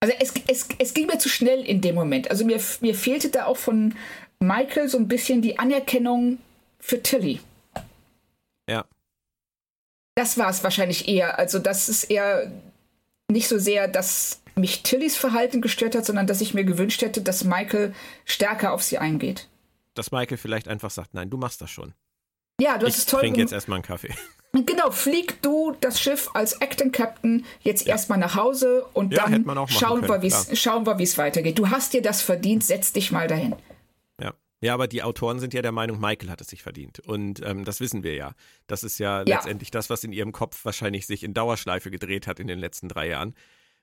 also es, es, es ging mir zu schnell in dem Moment. Also mir, mir fehlte da auch von Michael so ein bisschen die Anerkennung für Tilly. Ja. Das war es wahrscheinlich eher. Also das ist eher nicht so sehr, dass mich Tillys Verhalten gestört hat, sondern dass ich mir gewünscht hätte, dass Michael stärker auf sie eingeht. Dass Michael vielleicht einfach sagt: Nein, du machst das schon. Ja, du hast Ich es toll trinke jetzt erstmal einen Kaffee. Genau, flieg du das Schiff als Acting Captain jetzt erstmal nach Hause und Ja, dann schauen, können, wir, wie's, schauen wir, wie es weitergeht. Du hast dir das verdient, setz dich mal dahin. Ja. Ja, aber die Autoren sind ja der Meinung, Michael hat es sich verdient. Und ähm, das wissen wir ja. Das ist ja, Ja. letztendlich das, was in ihrem Kopf wahrscheinlich sich in Dauerschleife gedreht hat in den letzten drei Jahren.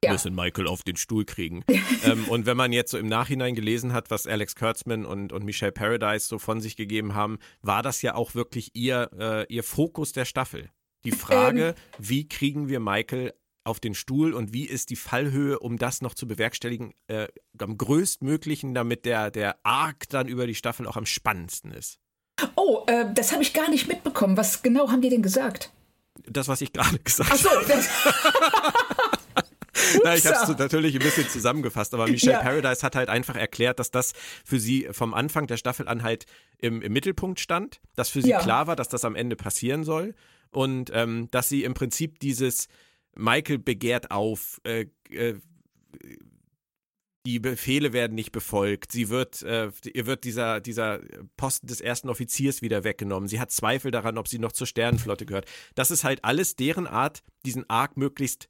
Ja. Müssen Michael auf den Stuhl kriegen. ähm, und wenn man jetzt so im Nachhinein gelesen hat, was Alex Kurtzman und, und Michelle Paradise so von sich gegeben haben, war das ja auch wirklich ihr, äh, ihr Fokus der Staffel. Die Frage, Ähm. wie kriegen wir Michael auf den Stuhl und wie ist die Fallhöhe, um das noch zu bewerkstelligen, äh, am größtmöglichen, damit der, der Arc dann über die Staffel auch am spannendsten ist. Oh, äh, das habe ich gar nicht mitbekommen. Was genau haben die denn gesagt? Das, was ich gerade gesagt Ach so, habe. das, Na, ich habe es natürlich ein bisschen zusammengefasst, aber Michelle ja. Paradise hat halt einfach erklärt, dass das für sie vom Anfang der Staffel an halt im, im Mittelpunkt stand, dass für sie ja. klar war, dass das am Ende passieren soll und ähm, dass sie im Prinzip dieses Michael begehrt auf, äh, äh, die Befehle werden nicht befolgt, sie wird, äh, ihr wird dieser, dieser Posten des ersten Offiziers wieder weggenommen, sie hat Zweifel daran, ob sie noch zur Sternenflotte gehört. Das ist halt alles deren Art, diesen Arc möglichst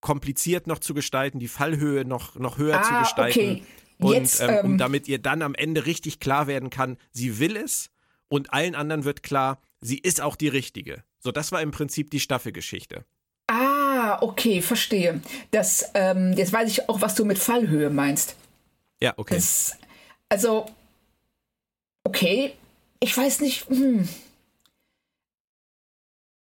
kompliziert noch zu gestalten, die Fallhöhe noch, noch höher ah, zu gestalten. Okay. Und Jetzt, ähm, um ähm, damit ihr dann am Ende richtig klar werden kann, sie will es und allen anderen wird klar, sie ist auch die Richtige. So, das war im Prinzip die Staffelgeschichte. Ah, okay, verstehe. Das, ähm, jetzt weiß ich auch, was du mit Fallhöhe meinst. Ja, okay. Das, also, okay, ich weiß nicht. Hm.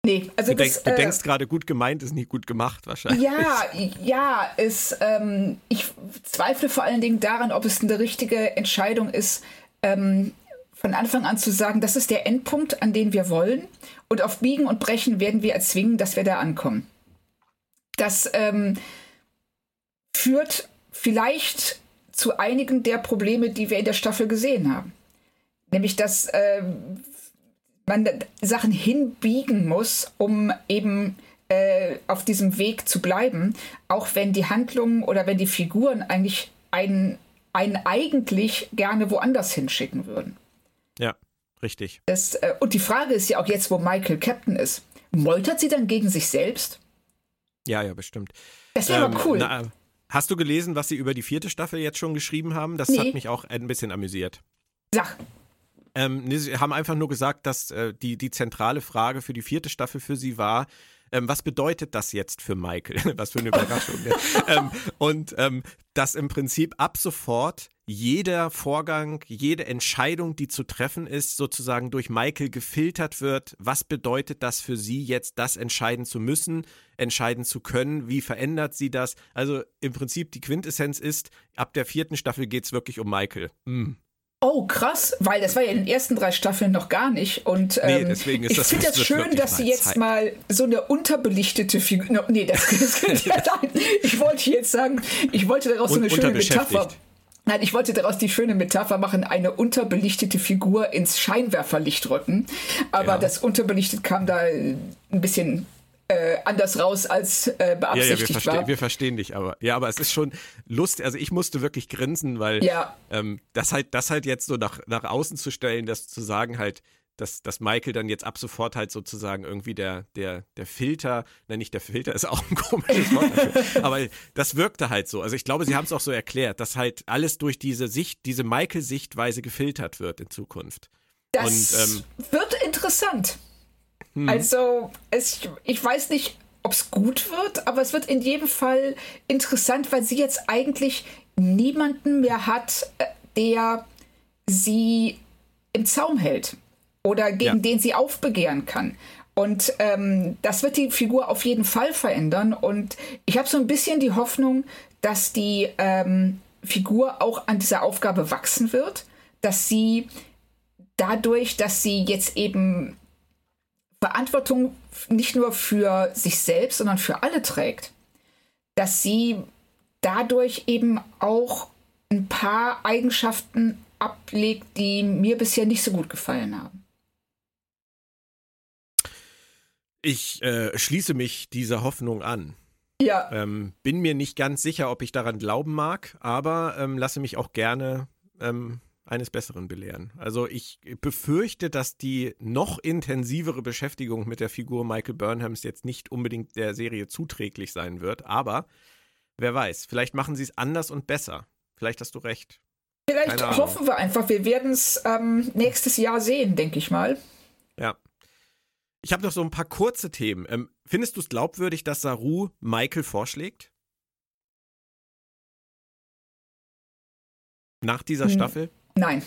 Nee, also du, das, denk, du äh, denkst gerade, gut gemeint ist nicht gut gemacht, wahrscheinlich. Ja, ja, ist, ähm, ich zweifle vor allen Dingen daran, ob es eine richtige Entscheidung ist, ähm, von Anfang an zu sagen, das ist der Endpunkt, an den wir wollen. Und auf Biegen und Brechen werden wir erzwingen, dass wir da ankommen. Das ähm, führt vielleicht zu einigen der Probleme, die wir in der Staffel gesehen haben. Nämlich, dass äh, man Sachen hinbiegen muss, um eben äh, auf diesem Weg zu bleiben, auch wenn die Handlungen oder wenn die Figuren eigentlich einen, einen eigentlich gerne woanders hinschicken würden. Ja, richtig. Das, äh, und die Frage ist ja auch jetzt, wo Michael Captain ist, meutert sie dann gegen sich selbst? Ja, ja, bestimmt. Das wäre ähm, aber cool. Na, hast du gelesen, was sie über die vierte Staffel jetzt schon geschrieben haben? Das nee. hat mich auch ein bisschen amüsiert. Sag. Ähm, nee, sie haben einfach nur gesagt, dass äh, die, die zentrale Frage für die vierte Staffel für sie war, ähm, was bedeutet das jetzt für Michael? was für eine Überraschung. Ne? ähm, und ähm, dass im Prinzip ab sofort jeder Vorgang, jede Entscheidung, die zu treffen ist, sozusagen durch Michael gefiltert wird. Was bedeutet das für sie jetzt, das entscheiden zu müssen, entscheiden zu können? Wie verändert sie das? Also im Prinzip die Quintessenz ist, ab der vierten Staffel geht es wirklich um Michael. Mm. Oh, krass, weil das war ja in den ersten drei Staffeln noch gar nicht. Und ähm, nee, ich finde das schön, dass sie jetzt Zeit. mal so eine unterbelichtete Figur. No, nee, das, das ja, nein, Ich wollte jetzt sagen, ich wollte daraus so eine schöne Metapher. Nein, ich wollte daraus die schöne Metapher machen, eine unterbelichtete Figur ins Scheinwerferlicht rücken. Aber ja. das unterbelichtet kam da ein bisschen äh, anders raus als äh, beabsichtigt ja, ja, wir war. Wir verstehen dich aber. Ja, aber es ist schon lustig. Also ich musste wirklich grinsen, weil ja. ähm, das halt, das halt jetzt so nach, nach außen zu stellen, das zu sagen halt, dass, dass Michael dann jetzt ab sofort halt sozusagen irgendwie der, der, der Filter, nein, nicht der Filter ist auch ein komisches Wort dafür, aber das wirkte halt so. Also ich glaube, sie haben es auch so erklärt, dass halt alles durch diese Sicht, diese Michael-Sichtweise gefiltert wird in Zukunft. Das Und, ähm, wird interessant. Hm. Also, es, ich weiß nicht, ob es gut wird, aber es wird in jedem Fall interessant, weil sie jetzt eigentlich niemanden mehr hat, äh, der sie im Zaum hält oder gegen ja. den sie aufbegehren kann. Und ähm, das wird die Figur auf jeden Fall verändern. Und ich habe so ein bisschen die Hoffnung, dass die ähm, Figur auch an dieser Aufgabe wachsen wird, dass sie dadurch, dass sie jetzt eben Verantwortung nicht nur für sich selbst, sondern für alle trägt, dass sie dadurch eben auch ein paar Eigenschaften ablegt, die mir bisher nicht so gut gefallen haben. Ich äh, schließe mich dieser Hoffnung an. Ja. Ähm, bin mir nicht ganz sicher, ob ich daran glauben mag, aber ähm, lasse mich auch gerne ähm, eines Besseren belehren. Also ich befürchte, dass die noch intensivere Beschäftigung mit der Figur Michael Burnhams jetzt nicht unbedingt der Serie zuträglich sein wird, aber wer weiß, vielleicht machen sie es anders und besser. Vielleicht hast du recht. Vielleicht hoffen wir einfach, wir werden es ähm, nächstes Jahr sehen, denke ich mal. Ja. Ich habe noch so ein paar kurze Themen. Ähm, findest du es glaubwürdig, dass Saru Michael vorschlägt? Nach dieser hm. Staffel? Nein.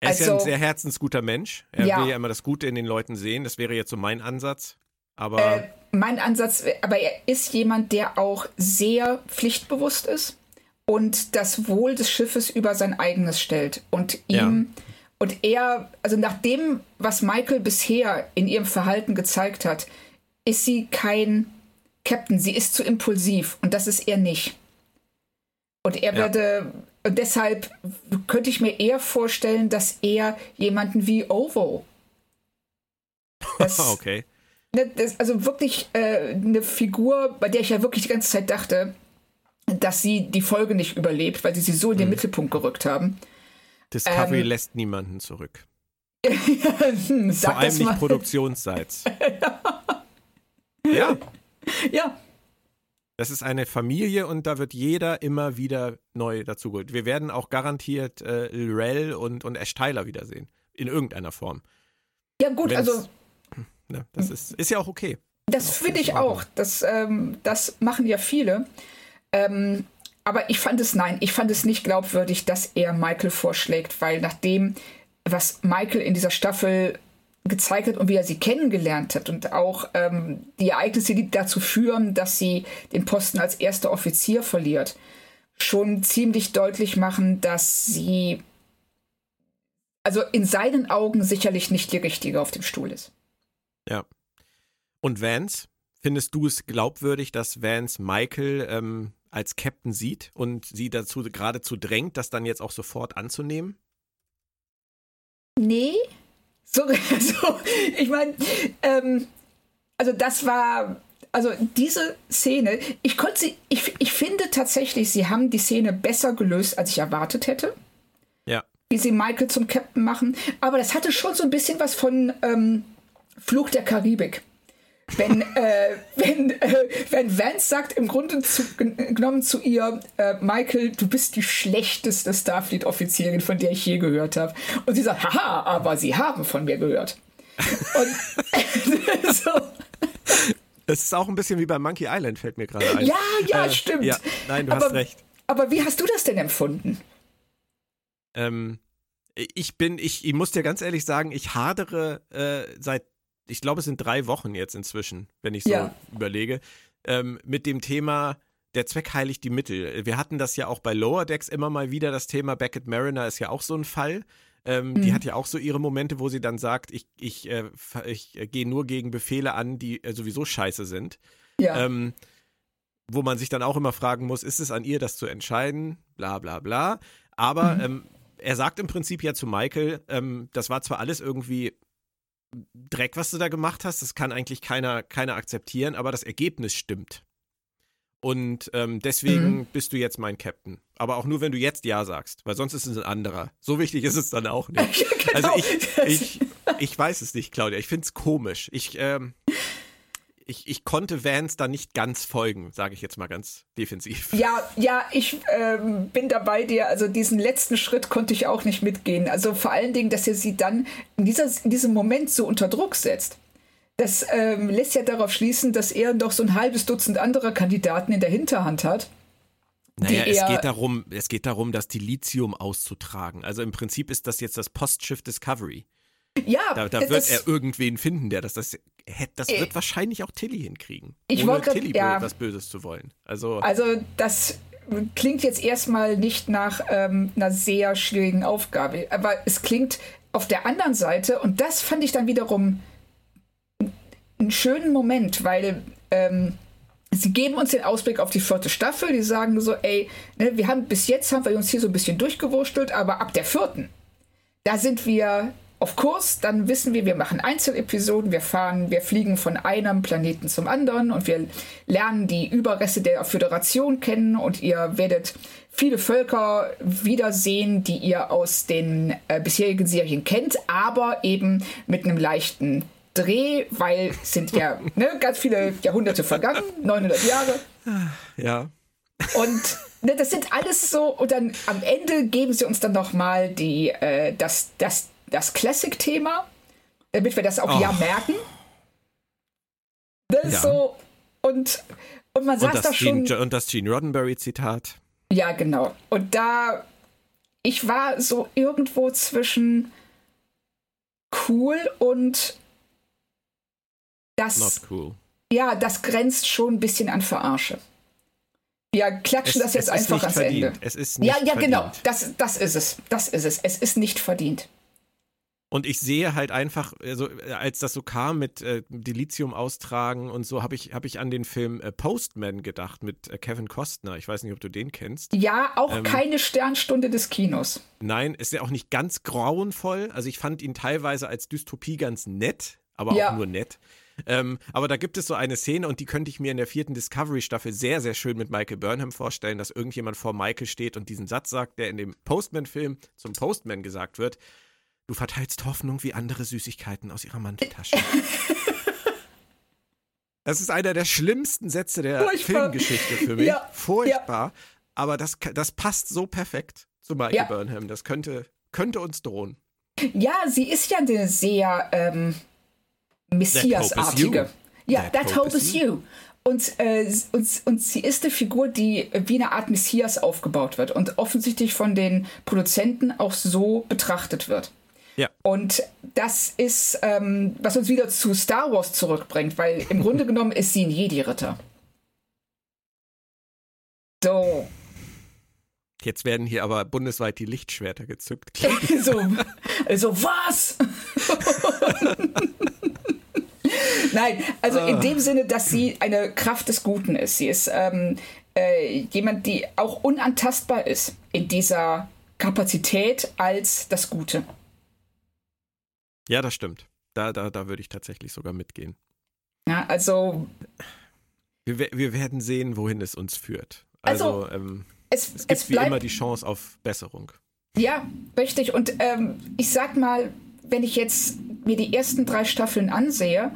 Er ist also, ja ein also sehr herzensguter Mensch. Er ja. will ja immer das Gute in den Leuten sehen. Das wäre jetzt so mein Ansatz. Aber äh, mein Ansatz, aber er ist jemand, der auch sehr pflichtbewusst ist und das Wohl des Schiffes über sein eigenes stellt. Und ihm ja. und er, also nach dem, was Michael bisher in ihrem Verhalten gezeigt hat, ist sie kein Captain, sie ist zu impulsiv und das ist er nicht. Und er ja. würde, und deshalb könnte ich mir eher vorstellen, dass er jemanden wie Ovo. Das, okay. Ne, das, also wirklich äh, eine Figur, bei der ich ja wirklich die ganze Zeit dachte, dass sie die Folge nicht überlebt, weil sie sie so in den hm. Mittelpunkt gerückt haben. Discovery ähm, lässt niemanden zurück. Vor allem nicht produktionsseits. ja. Ja. Das ist eine Familie und da wird jeder immer wieder neu dazugeholt. Wir werden auch garantiert äh, Lorel und, und Ash Tyler wiedersehen. In irgendeiner Form. Ja, gut, Wenn's, also. Ne, das ist, ist ja auch okay. Das finde ich auch. Das, ähm, das machen ja viele. Ähm, aber ich fand es, nein, ich fand es nicht glaubwürdig, dass er Michael vorschlägt, weil nachdem, was Michael in dieser Staffel gezeigt hat und wie er sie kennengelernt hat und auch ähm, die Ereignisse, die dazu führen, dass sie den Posten als erster Offizier verliert, schon ziemlich deutlich machen, dass sie also in seinen Augen sicherlich nicht die richtige auf dem Stuhl ist. Ja. Und Vance, findest du es glaubwürdig, dass Vance Michael ähm, als Captain sieht und sie dazu geradezu drängt, das dann jetzt auch sofort anzunehmen? Nee. So, so ich meine, ähm, also das war, also diese Szene, ich konnte sie, ich, ich finde tatsächlich, sie haben die Szene besser gelöst, als ich erwartet hätte. Ja. Wie sie Michael zum Captain machen. Aber das hatte schon so ein bisschen was von ähm, Fluch der Karibik wenn, äh, wenn, äh, wenn Vance sagt, im Grunde zu, genommen zu ihr, äh, Michael, du bist die schlechteste Starfleet-Offizierin, von der ich je gehört habe. Und sie sagt, haha, aber sie haben von mir gehört. Und so. Es ist auch ein bisschen wie bei Monkey Island, fällt mir gerade ein. Ja, ja, äh, stimmt. Ja, nein, du aber, hast recht. Aber wie hast du das denn empfunden? Ähm, ich bin, ich, ich muss dir ganz ehrlich sagen, ich hadere äh, seit ich glaube, es sind drei Wochen jetzt inzwischen, wenn ich so ja. überlege, ähm, mit dem Thema der Zweck heiligt die Mittel. Wir hatten das ja auch bei Lower Decks immer mal wieder, das Thema Beckett Mariner ist ja auch so ein Fall. Ähm, mhm. Die hat ja auch so ihre Momente, wo sie dann sagt, ich, ich, äh, ich äh, gehe nur gegen Befehle an, die äh, sowieso scheiße sind. Ja. Ähm, wo man sich dann auch immer fragen muss, ist es an ihr, das zu entscheiden? Bla bla bla. Aber mhm. ähm, er sagt im Prinzip ja zu Michael, ähm, das war zwar alles irgendwie Dreck, was du da gemacht hast, das kann eigentlich keiner, keiner akzeptieren, aber das Ergebnis stimmt. Und ähm, deswegen mhm. bist du jetzt mein Captain. Aber auch nur, wenn du jetzt Ja sagst, weil sonst ist es ein anderer. So wichtig ist es dann auch nicht. ja, genau. Also ich, ich, ich weiß es nicht, Claudia. Ich finde es komisch. Ich, ähm, ich, ich konnte Vance da nicht ganz folgen, sage ich jetzt mal ganz defensiv. Ja, ja, ich ähm, bin da bei dir. Also diesen letzten Schritt konnte ich auch nicht mitgehen. Also vor allen Dingen, dass er sie dann in, dieser, in diesem Moment so unter Druck setzt. Das ähm, lässt ja darauf schließen, dass er noch so ein halbes Dutzend anderer Kandidaten in der Hinterhand hat. Naja, es geht, darum, es geht darum, das Dilithium auszutragen. Also im Prinzip ist das jetzt das Postschiff Discovery. Ja, da, da wird er irgendwen finden, der das, das, das wird äh, wahrscheinlich auch Tilly hinkriegen. Ich ohne Tilly ja. was Böses zu wollen. Also, also das klingt jetzt erstmal nicht nach ähm, einer sehr schwierigen Aufgabe, aber es klingt auf der anderen Seite, und das fand ich dann wiederum einen schönen Moment, weil ähm, sie geben uns den Ausblick auf die vierte Staffel, die sagen so, ey, ne, wir haben bis jetzt haben wir uns hier so ein bisschen durchgewurschtelt, aber ab der vierten, da sind wir auf Kurs, dann wissen wir, wir machen Einzelepisoden, wir fahren, wir fliegen von einem Planeten zum anderen und wir lernen die Überreste der Föderation kennen und ihr werdet viele Völker wiedersehen, die ihr aus den äh, bisherigen Serien kennt, aber eben mit einem leichten Dreh, weil sind ja ne, ganz viele Jahrhunderte vergangen, 900 Jahre. Ja. Und ne, das sind alles so, und dann am Ende geben sie uns dann nochmal die, äh, das, das das Classic-Thema, damit wir das auch oh. ja merken. Das ja. ist so. Und, und man sagt da schon. und das Gene Roddenberry-Zitat. Ja, genau. Und da. Ich war so irgendwo zwischen cool und das. Not cool. Ja, das grenzt schon ein bisschen an Verarsche. Wir klatschen es, das jetzt einfach ans verdient. Ende. Es ist nicht ja, ja, genau. Das, das ist es. Das ist es. Es ist nicht verdient. Und ich sehe halt einfach, also als das so kam mit äh, Dilithium austragen und so, habe ich, hab ich an den Film äh, Postman gedacht mit äh, Kevin Costner. Ich weiß nicht, ob du den kennst. Ja, auch ähm, keine Sternstunde des Kinos. Nein, ist ja auch nicht ganz grauenvoll. Also ich fand ihn teilweise als Dystopie ganz nett, aber ja. auch nur nett. Ähm, aber da gibt es so eine Szene und die könnte ich mir in der vierten Discovery-Staffel sehr, sehr schön mit Michael Burnham vorstellen, dass irgendjemand vor Michael steht und diesen Satz sagt, der in dem Postman-Film zum Postman gesagt wird. Du verteilst Hoffnung wie andere Süßigkeiten aus ihrer Manteltasche. das ist einer der schlimmsten Sätze der Furchtbar. Filmgeschichte für mich. Ja. Furchtbar. Ja. Aber das, das passt so perfekt zu Michael ja. Burnham. Das könnte, könnte uns drohen. Ja, sie ist ja eine sehr ähm, Messias-artige. Ja, that, that hope, hope is you. Und, äh, und, und sie ist eine Figur, die wie eine Art Messias aufgebaut wird und offensichtlich von den Produzenten auch so betrachtet wird. Ja. Und das ist, ähm, was uns wieder zu Star Wars zurückbringt, weil im Grunde genommen ist sie ein Jedi-Ritter. So. Jetzt werden hier aber bundesweit die Lichtschwerter gezückt. so, also was? Nein, also in dem Sinne, dass sie eine Kraft des Guten ist. Sie ist ähm, äh, jemand, die auch unantastbar ist in dieser Kapazität als das Gute. Ja, das stimmt. Da, da, da würde ich tatsächlich sogar mitgehen. Ja, also. Wir, wir werden sehen, wohin es uns führt. Also, also ähm, es, es, gibt es wie immer die Chance auf Besserung. Ja, richtig. Und ähm, ich sag mal, wenn ich jetzt mir die ersten drei Staffeln ansehe,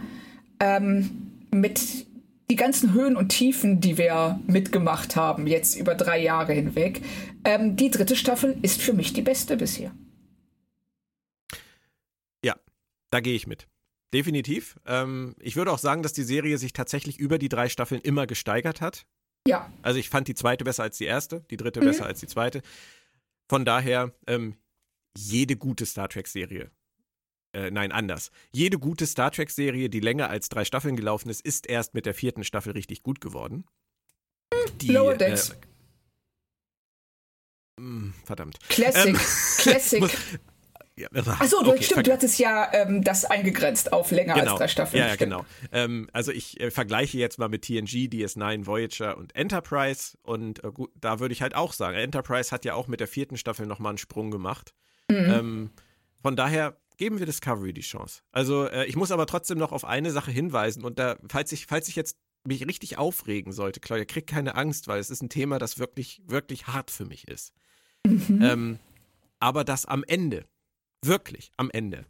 ähm, mit die ganzen Höhen und Tiefen, die wir mitgemacht haben, jetzt über drei Jahre hinweg, ähm, die dritte Staffel ist für mich die beste bisher. Ja, da gehe ich mit. Definitiv. Ähm, ich würde auch sagen, dass die Serie sich tatsächlich über die drei Staffeln immer gesteigert hat. Ja. Also ich fand die zweite besser als die erste, die dritte mhm. besser als die zweite. Von daher, ähm, jede gute Star Trek-Serie äh, nein, anders. Jede gute Star Trek-Serie, die länger als drei Staffeln gelaufen ist, ist erst mit der vierten Staffel richtig gut geworden. Die, Lower Decks. Äh, hm, verdammt. Classic. Ähm, Classic. Ja, Achso, okay, stimmt, du hattest ja ähm, das eingegrenzt auf länger genau. als drei Staffeln. Ja, ja genau. Ähm, also ich äh, vergleiche jetzt mal mit TNG, DS9, Voyager und Enterprise und äh, gut, da würde ich halt auch sagen, Enterprise hat ja auch mit der vierten Staffel nochmal einen Sprung gemacht. Mhm. Ähm, von daher geben wir Discovery die Chance. Also äh, ich muss aber trotzdem noch auf eine Sache hinweisen und da, falls ich, falls ich jetzt mich richtig aufregen sollte, Claudia, krieg keine Angst, weil es ist ein Thema, das wirklich, wirklich hart für mich ist. Mhm. Ähm, aber dass am Ende, wirklich am Ende,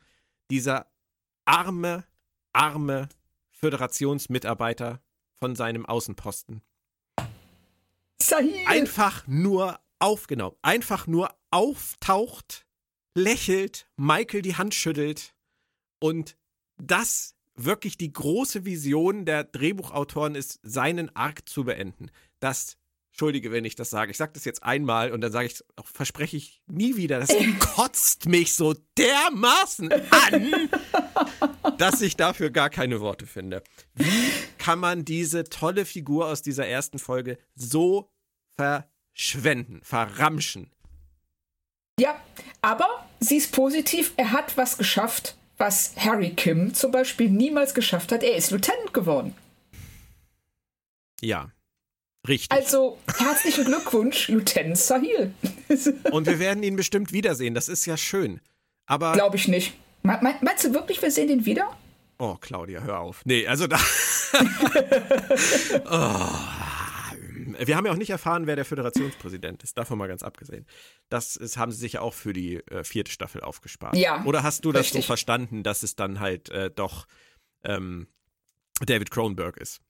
dieser arme, arme Föderationsmitarbeiter von seinem Außenposten Sahil. einfach nur aufgenommen, einfach nur auftaucht lächelt, Michael die Hand schüttelt und das wirklich die große Vision der Drehbuchautoren ist, seinen Arc zu beenden. Das, entschuldige, wenn ich das sage, ich sage das jetzt einmal und dann sage ich, auch verspreche ich nie wieder, das kotzt mich so dermaßen an, dass ich dafür gar keine Worte finde. Wie kann man diese tolle Figur aus dieser ersten Folge so verschwenden, verramschen? Ja, aber sie ist positiv. Er hat was geschafft, was Harry Kim zum Beispiel niemals geschafft hat. Er ist Lieutenant geworden. Ja, richtig. Also herzlichen Glückwunsch, Lieutenant Sahil. Und wir werden ihn bestimmt wiedersehen. Das ist ja schön. Aber. Glaube ich nicht. meinst du wirklich, wir sehen ihn wieder? Oh, Claudia, hör auf. Nee, also da. oh wir haben ja auch nicht erfahren, wer der Föderationspräsident ist, davon mal ganz abgesehen. Das ist, haben sie sich ja auch für die äh, vierte Staffel aufgespart. Ja. Oder hast du das richtig. so verstanden, dass es dann halt äh, doch ähm, David Cronenberg ist?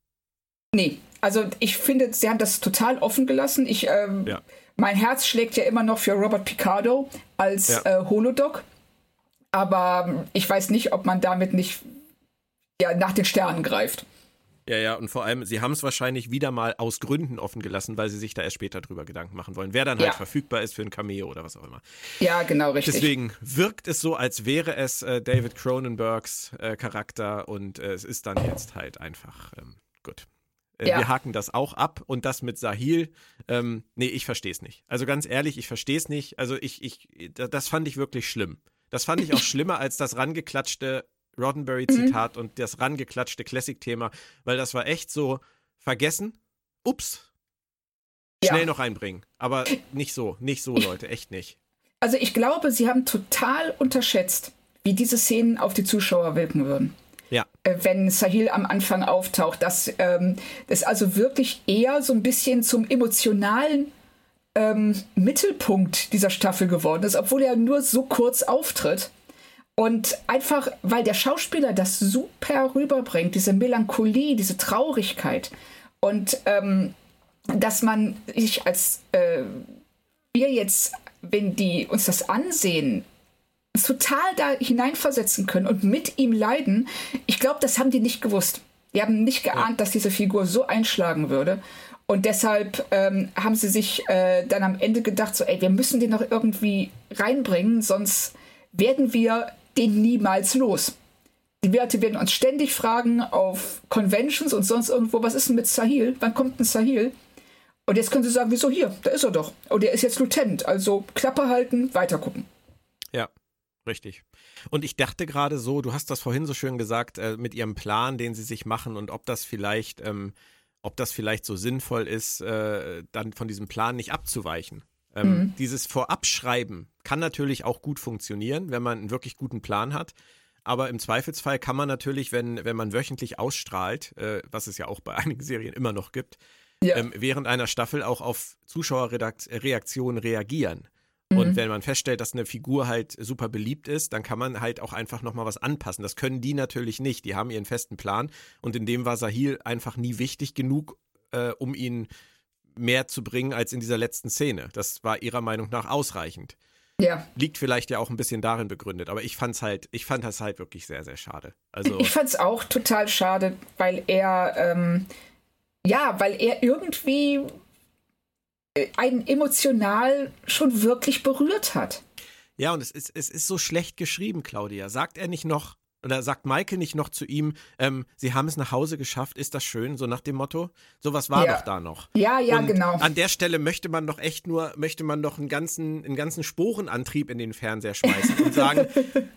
Nee, also ich finde, sie haben das total offen gelassen. Ich, ähm, ja. Mein Herz schlägt ja immer noch für Robert Picardo als ja. äh, Holodoc. Aber ähm, ich weiß nicht, ob man damit nicht ja, nach den Sternen greift. Ja, ja, und vor allem, sie haben es wahrscheinlich wieder mal aus Gründen offen gelassen, weil sie sich da erst später drüber Gedanken machen wollen, wer dann halt ja. verfügbar ist für ein Cameo oder was auch immer. Ja, genau, richtig. Deswegen wirkt es so, als wäre es äh, David Cronenbergs äh, Charakter und äh, es ist dann jetzt halt einfach ähm, gut. Äh, ja. Wir haken das auch ab und das mit Sahil, ähm, nee, ich verstehe es nicht. Also ganz ehrlich, ich verstehe es nicht. Also ich, ich, das fand ich wirklich schlimm. Das fand ich auch schlimmer als das rangeklatschte Roddenberry-Zitat mhm. und das rangeklatschte Classic-Thema, weil das war echt so vergessen. Ups. Schnell ja. noch reinbringen. Aber nicht so, nicht so, Leute, echt nicht. Also ich glaube, sie haben total unterschätzt, wie diese Szenen auf die Zuschauer wirken würden. Äh, wenn Sahil am Anfang auftaucht, dass ähm, das also wirklich eher so ein bisschen zum emotionalen ähm, Mittelpunkt dieser Staffel geworden ist, obwohl er nur so kurz auftritt. Und einfach, weil der Schauspieler das super rüberbringt, diese Melancholie, diese Traurigkeit. Und ähm, dass man sich als äh, wir jetzt, wenn die uns das ansehen, total da hineinversetzen können und mit ihm leiden, ich glaube, das haben die nicht gewusst. Die haben nicht geahnt, ja. dass diese Figur so einschlagen würde. Und deshalb ähm, haben sie sich äh, dann am Ende gedacht, so, ey, wir müssen den noch irgendwie reinbringen, sonst werden wir den niemals los. Die Werte werden uns ständig fragen auf Conventions und sonst irgendwo, was ist denn mit Sahil? Wann kommt ein Sahil? Und jetzt können sie sagen, wieso hier? Da ist er doch. Und er ist jetzt Lieutenant. Also Klappe halten, weiter gucken. Richtig. Und ich dachte gerade so, du hast das vorhin so schön gesagt, äh, mit ihrem Plan, den sie sich machen und ob das vielleicht, ähm, ob das vielleicht so sinnvoll ist, äh, dann von diesem Plan nicht abzuweichen. Ähm, mhm. Dieses Vorabschreiben kann natürlich auch gut funktionieren, wenn man einen wirklich guten Plan hat. Aber im Zweifelsfall kann man natürlich, wenn, wenn man wöchentlich ausstrahlt, äh, was es ja auch bei einigen Serien immer noch gibt, ja. ähm, während einer Staffel auch auf Zuschauerreaktionen reagieren. Mhm. Und wenn man feststellt, dass eine Figur halt super beliebt ist, dann kann man halt auch einfach nochmal was anpassen. Das können die natürlich nicht. Die haben ihren festen Plan. Und in dem war Sahil einfach nie wichtig genug, äh, um ihn mehr zu bringen als in dieser letzten Szene. Das war ihrer Meinung nach ausreichend. Ja. Liegt vielleicht ja auch ein bisschen darin begründet, aber ich fand's halt, ich fand das halt wirklich sehr, sehr schade. Also ich fand's auch total schade, weil er, ähm, ja, weil er irgendwie einen emotional schon wirklich berührt hat. Ja, und es ist, es ist so schlecht geschrieben, Claudia. Sagt er nicht noch, oder sagt Maike nicht noch zu ihm, ähm, sie haben es nach Hause geschafft, ist das schön, so nach dem Motto? Sowas war ja. doch da noch. Ja, ja, und genau. An der Stelle möchte man doch echt nur, möchte man doch einen ganzen, einen ganzen Sporenantrieb in den Fernseher schmeißen und sagen,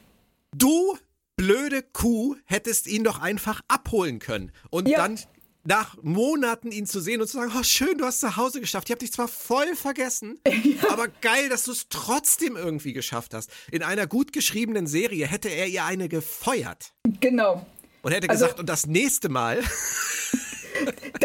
du blöde Kuh hättest ihn doch einfach abholen können. Und ja. dann nach Monaten ihn zu sehen und zu sagen, oh schön, du hast zu Hause geschafft. Ich habe dich zwar voll vergessen, ja. aber geil, dass du es trotzdem irgendwie geschafft hast. In einer gut geschriebenen Serie hätte er ihr eine gefeuert. Genau. Und hätte also, gesagt, und das nächste Mal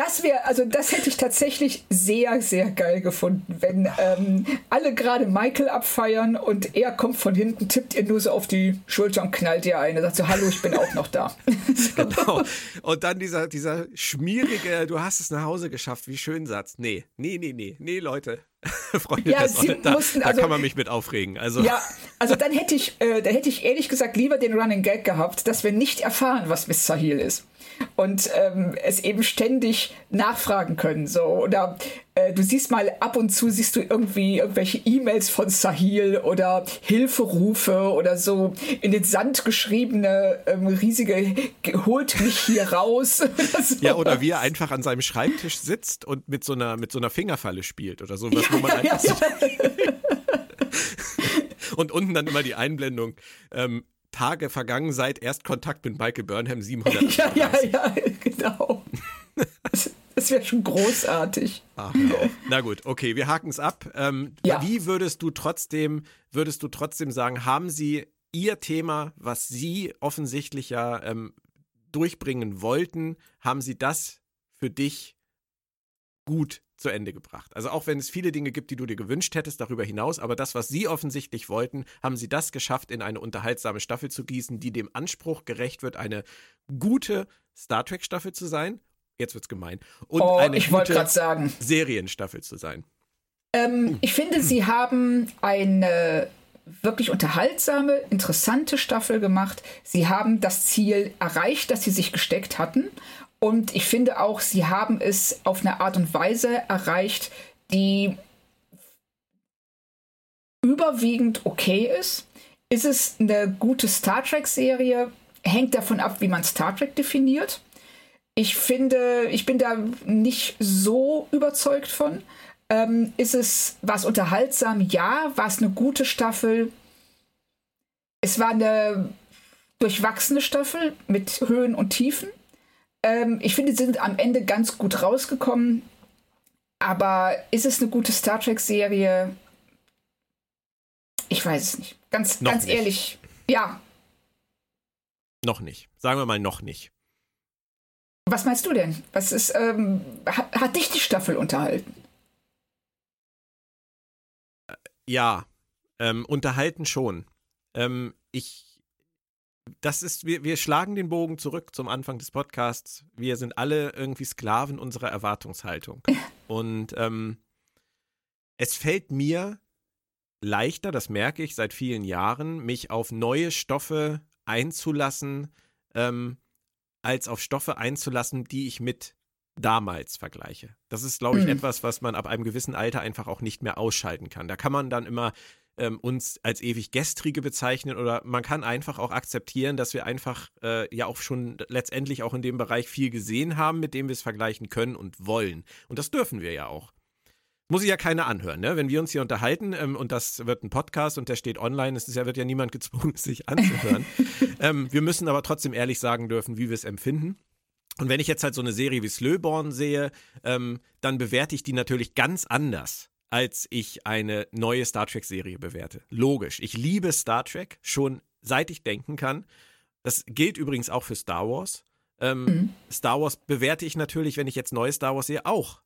das wäre, also das hätte ich tatsächlich sehr, sehr geil gefunden, wenn ähm, alle gerade Michael abfeiern und er kommt von hinten, tippt ihr nur so auf die Schulter und knallt ihr ein und sagt so, hallo, ich bin auch noch da. genau. Und dann dieser, dieser schmierige, du hast es nach Hause geschafft, wie schön Satz. Nee, nee, nee, nee, nee, Leute. Freunde ja, sie da, mussten, da also, kann man mich mit aufregen. Also. Ja, also dann hätte ich, äh, dann hätte ich ehrlich gesagt lieber den Running Gag gehabt, dass wir nicht erfahren, was Miss Sahil ist und ähm, es eben ständig nachfragen können. So. Oder äh, du siehst mal ab und zu siehst du irgendwie irgendwelche E-Mails von Sahil oder Hilferufe oder so in den Sand geschriebene ähm, riesige holt mich hier raus. oder so. Ja, oder wie er einfach an seinem Schreibtisch sitzt und mit so einer, mit so einer Fingerfalle spielt oder so, was ja, wo man ja, ja, Und unten dann immer die Einblendung. Ähm, Tage vergangen seit Erstkontakt mit Michael Burnham 700. ja, ja, ja, genau. Das wäre schon großartig. Ach, Na gut, okay, wir haken es ab. Ähm, ja. Wie würdest du trotzdem, würdest du trotzdem sagen, haben Sie Ihr Thema, was Sie offensichtlich ja ähm, durchbringen wollten, haben Sie das für dich gut zu Ende gebracht. Also auch wenn es viele Dinge gibt, die du dir gewünscht hättest darüber hinaus, aber das, was sie offensichtlich wollten, haben sie das geschafft, in eine unterhaltsame Staffel zu gießen, die dem Anspruch gerecht wird, eine gute Star Trek Staffel zu sein. Jetzt wird's gemein. Und oh, eine gute sagen. Serienstaffel zu sein. Ähm, ich finde, sie haben eine wirklich unterhaltsame, interessante Staffel gemacht. Sie haben das Ziel erreicht, das sie sich gesteckt hatten. Und ich finde auch, sie haben es auf eine Art und Weise erreicht, die überwiegend okay ist. Ist es eine gute Star Trek-Serie? Hängt davon ab, wie man Star Trek definiert. Ich finde, ich bin da nicht so überzeugt von. Ähm, ist es was unterhaltsam? Ja. War es eine gute Staffel? es war eine durchwachsene Staffel mit Höhen und Tiefen. Ähm, ich finde, sie sind am Ende ganz gut rausgekommen. Aber ist es eine gute Star Trek-Serie? Ich weiß es nicht. Ganz, noch ganz nicht. ehrlich, ja. Noch nicht. Sagen wir mal noch nicht. Was meinst du denn? Was ist, ähm, hat, hat dich die Staffel unterhalten? Ja, ähm, unterhalten schon. Ähm, ich, das ist, wir, wir schlagen den Bogen zurück zum Anfang des Podcasts. Wir sind alle irgendwie Sklaven unserer Erwartungshaltung. Und ähm, es fällt mir leichter, das merke ich seit vielen Jahren, mich auf neue Stoffe einzulassen, ähm, als auf Stoffe einzulassen, die ich mit damals vergleiche. Das ist, glaube ich, mhm. etwas, was man ab einem gewissen Alter einfach auch nicht mehr ausschalten kann. Da kann man dann immer ähm, uns als ewig Gestrige bezeichnen oder man kann einfach auch akzeptieren, dass wir einfach äh, ja auch schon letztendlich auch in dem Bereich viel gesehen haben, mit dem wir es vergleichen können und wollen. Und das dürfen wir ja auch. Muss ich ja keiner anhören, ne? Wenn wir uns hier unterhalten ähm, und das wird ein Podcast und der steht online, es ja, wird ja niemand gezwungen, sich anzuhören. ähm, wir müssen aber trotzdem ehrlich sagen dürfen, wie wir es empfinden. Und wenn ich jetzt halt so eine Serie wie Slöborn sehe, ähm, dann bewerte ich die natürlich ganz anders, als ich eine neue Star Trek-Serie bewerte. Logisch. Ich liebe Star Trek schon seit ich denken kann. Das gilt übrigens auch für Star Wars. Ähm, mhm. Star Wars bewerte ich natürlich, wenn ich jetzt neue Star Wars sehe, auch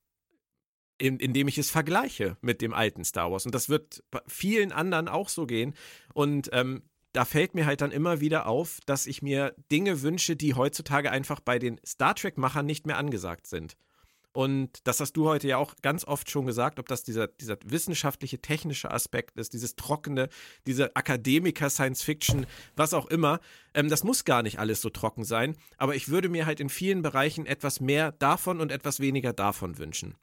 in, indem ich es vergleiche mit dem alten Star Wars. Und das wird vielen anderen auch so gehen. Und ähm, da fällt mir halt dann immer wieder auf, dass ich mir Dinge wünsche, die heutzutage einfach bei den Star Trek-Machern nicht mehr angesagt sind. Und das hast du heute ja auch ganz oft schon gesagt, ob das dieser, dieser wissenschaftliche, technische Aspekt ist, dieses trockene, diese Akademiker-Science-Fiction, was auch immer. Ähm, das muss gar nicht alles so trocken sein, aber ich würde mir halt in vielen Bereichen etwas mehr davon und etwas weniger davon wünschen.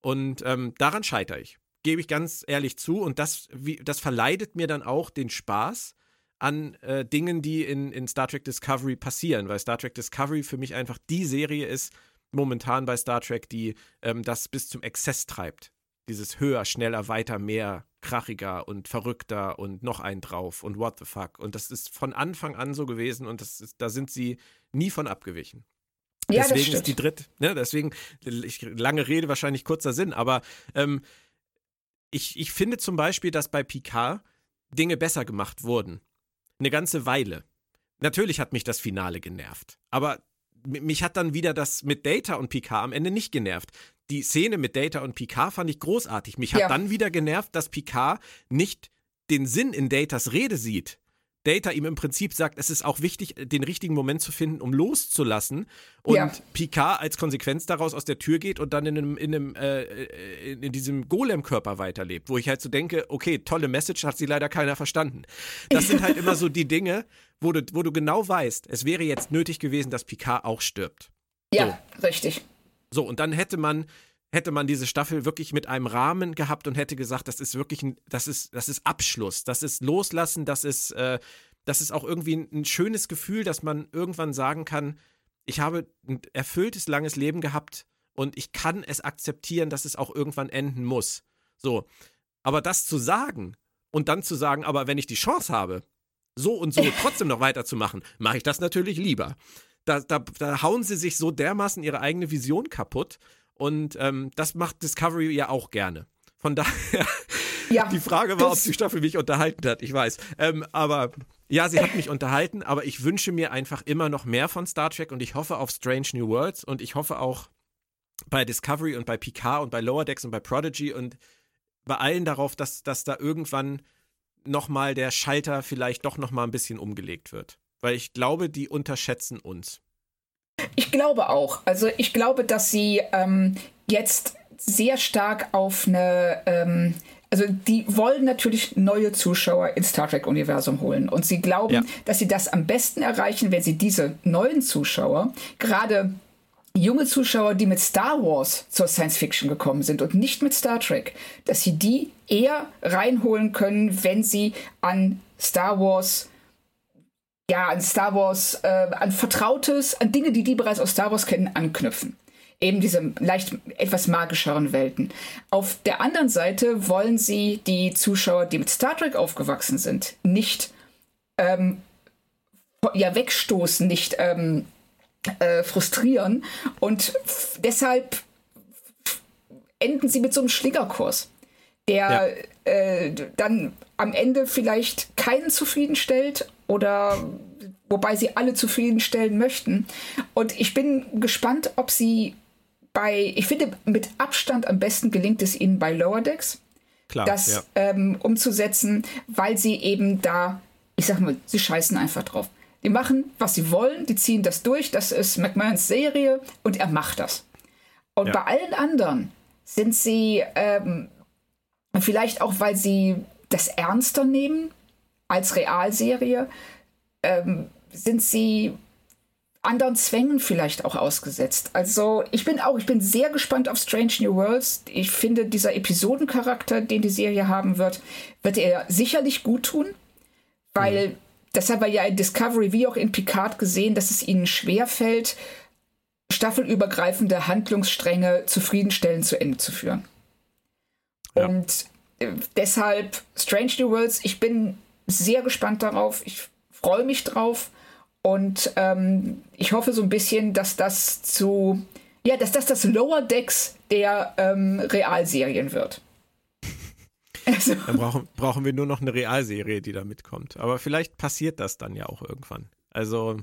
Und ähm, daran scheitere ich, gebe ich ganz ehrlich zu. Und das, wie, das verleidet mir dann auch den Spaß an äh, Dingen, die in, in Star Trek Discovery passieren, weil Star Trek Discovery für mich einfach die Serie ist, momentan bei Star Trek, die ähm, das bis zum Exzess treibt. Dieses höher, schneller, weiter, mehr, krachiger und verrückter und noch ein drauf und what the fuck. Und das ist von Anfang an so gewesen und das ist, da sind sie nie von abgewichen. Ja, deswegen ist die dritte, ne, deswegen, ich, lange Rede, wahrscheinlich kurzer Sinn, aber ähm, ich, ich finde zum Beispiel, dass bei Picard Dinge besser gemacht wurden. Eine ganze Weile. Natürlich hat mich das Finale genervt, aber mich hat dann wieder das mit Data und Picard am Ende nicht genervt. Die Szene mit Data und Picard fand ich großartig. Mich hat ja. dann wieder genervt, dass Picard nicht den Sinn in Datas Rede sieht. Data ihm im Prinzip sagt, es ist auch wichtig, den richtigen Moment zu finden, um loszulassen. Und ja. Picard als Konsequenz daraus aus der Tür geht und dann in, einem, in, einem, äh, in, in diesem Golem-Körper weiterlebt. Wo ich halt so denke, okay, tolle Message, hat sie leider keiner verstanden. Das sind halt immer so die Dinge, wo du, wo du genau weißt, es wäre jetzt nötig gewesen, dass Picard auch stirbt. Ja, so. richtig. So, und dann hätte man hätte man diese Staffel wirklich mit einem Rahmen gehabt und hätte gesagt, das ist wirklich ein, das ist, das ist Abschluss, das ist Loslassen, das ist, äh, das ist auch irgendwie ein, ein schönes Gefühl, dass man irgendwann sagen kann, ich habe ein erfülltes, langes Leben gehabt und ich kann es akzeptieren, dass es auch irgendwann enden muss. So. Aber das zu sagen und dann zu sagen, aber wenn ich die Chance habe, so und so trotzdem noch weiterzumachen, mache ich das natürlich lieber. Da, da, da hauen sie sich so dermaßen ihre eigene Vision kaputt und ähm, das macht Discovery ja auch gerne. Von daher, ja, die Frage war, ob die Staffel mich unterhalten hat, ich weiß. Ähm, aber ja, sie hat mich unterhalten, aber ich wünsche mir einfach immer noch mehr von Star Trek und ich hoffe auf Strange New Worlds und ich hoffe auch bei Discovery und bei Picard und bei Lower Decks und bei Prodigy und bei allen darauf, dass, dass da irgendwann nochmal der Schalter vielleicht doch nochmal ein bisschen umgelegt wird. Weil ich glaube, die unterschätzen uns. Ich glaube auch. Also ich glaube, dass sie ähm, jetzt sehr stark auf eine, ähm, also die wollen natürlich neue Zuschauer ins Star Trek-Universum holen. Und sie glauben, ja. dass sie das am besten erreichen, wenn sie diese neuen Zuschauer, gerade junge Zuschauer, die mit Star Wars zur Science Fiction gekommen sind und nicht mit Star Trek, dass sie die eher reinholen können, wenn sie an Star Wars ja, an Star Wars, äh, an Vertrautes, an Dinge, die die bereits aus Star Wars kennen, anknüpfen. Eben diese leicht etwas magischeren Welten. Auf der anderen Seite wollen sie die Zuschauer, die mit Star Trek aufgewachsen sind, nicht ähm, ja, wegstoßen, nicht ähm, äh, frustrieren. Und deshalb enden sie mit so einem Schlingerkurs, der ja. äh, dann am Ende vielleicht keinen zufriedenstellt oder wobei sie alle zufriedenstellen möchten. Und ich bin gespannt, ob sie bei, ich finde, mit Abstand am besten gelingt es ihnen bei Lower Decks, Klar, das ja. ähm, umzusetzen, weil sie eben da, ich sag mal, sie scheißen einfach drauf. Die machen, was sie wollen, die ziehen das durch, das ist McMahons Serie und er macht das. Und ja. bei allen anderen sind sie ähm, vielleicht auch, weil sie das ernster nehmen als Realserie, ähm, sind sie anderen Zwängen vielleicht auch ausgesetzt. Also ich bin auch, ich bin sehr gespannt auf Strange New Worlds. Ich finde, dieser Episodencharakter, den die Serie haben wird, wird er sicherlich gut tun, weil mhm. Das haben wir ja in Discovery wie auch in Picard gesehen, dass es ihnen schwerfällt, staffelübergreifende Handlungsstränge zufriedenstellend zu Ende zu führen. Ja. Und äh, deshalb Strange New Worlds, ich bin sehr gespannt darauf. Ich freue mich drauf. Und ähm, ich hoffe so ein bisschen, dass das zu, ja, dass das das Lower Decks der ähm, Realserien wird. Also. Dann brauchen, brauchen wir nur noch eine Realserie, die da mitkommt. Aber vielleicht passiert das dann ja auch irgendwann. Also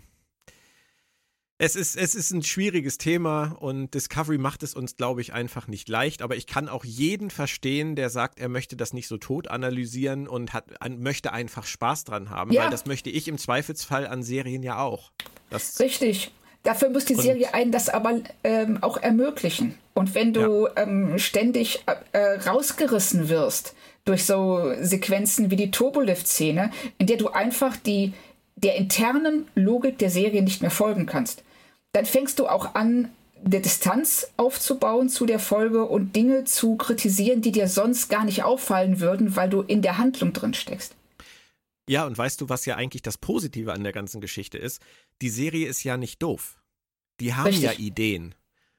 es ist, es ist ein schwieriges Thema und Discovery macht es uns, glaube ich, einfach nicht leicht. Aber ich kann auch jeden verstehen, der sagt, er möchte das nicht so tot analysieren und hat, an, möchte einfach Spaß dran haben. Ja. Weil das möchte ich im Zweifelsfall an Serien ja auch. Das Richtig. Dafür muss die Serie einen das aber ähm, auch ermöglichen. Und wenn du ja. ähm, ständig äh, rausgerissen wirst durch so Sequenzen wie die Turbolift-Szene, in der du einfach die der internen Logik der Serie nicht mehr folgen kannst, dann fängst du auch an, eine Distanz aufzubauen zu der Folge und Dinge zu kritisieren, die dir sonst gar nicht auffallen würden, weil du in der Handlung drin steckst. Ja, und weißt du, was ja eigentlich das Positive an der ganzen Geschichte ist? Die Serie ist ja nicht doof. Die haben Richtig. ja Ideen.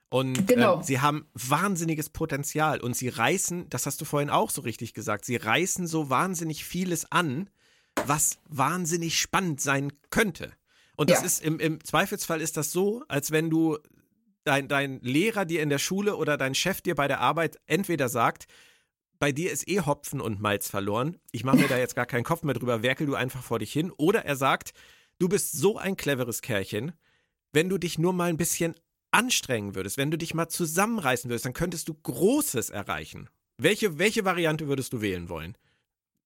Und genau. äh, sie haben wahnsinniges Potenzial und sie reißen, das hast du vorhin auch so richtig gesagt, sie reißen so wahnsinnig vieles an, was wahnsinnig spannend sein könnte. Und das ja. ist im, im Zweifelsfall ist das so, als wenn du dein, dein Lehrer dir in der Schule oder dein Chef dir bei der Arbeit entweder sagt, bei dir ist eh Hopfen und Malz verloren. Ich mache mir da jetzt gar keinen Kopf mehr drüber, werkel du einfach vor dich hin. Oder er sagt, du bist so ein cleveres Kerlchen, wenn du dich nur mal ein bisschen anstrengen würdest, wenn du dich mal zusammenreißen würdest, dann könntest du Großes erreichen. Welche, welche Variante würdest du wählen wollen?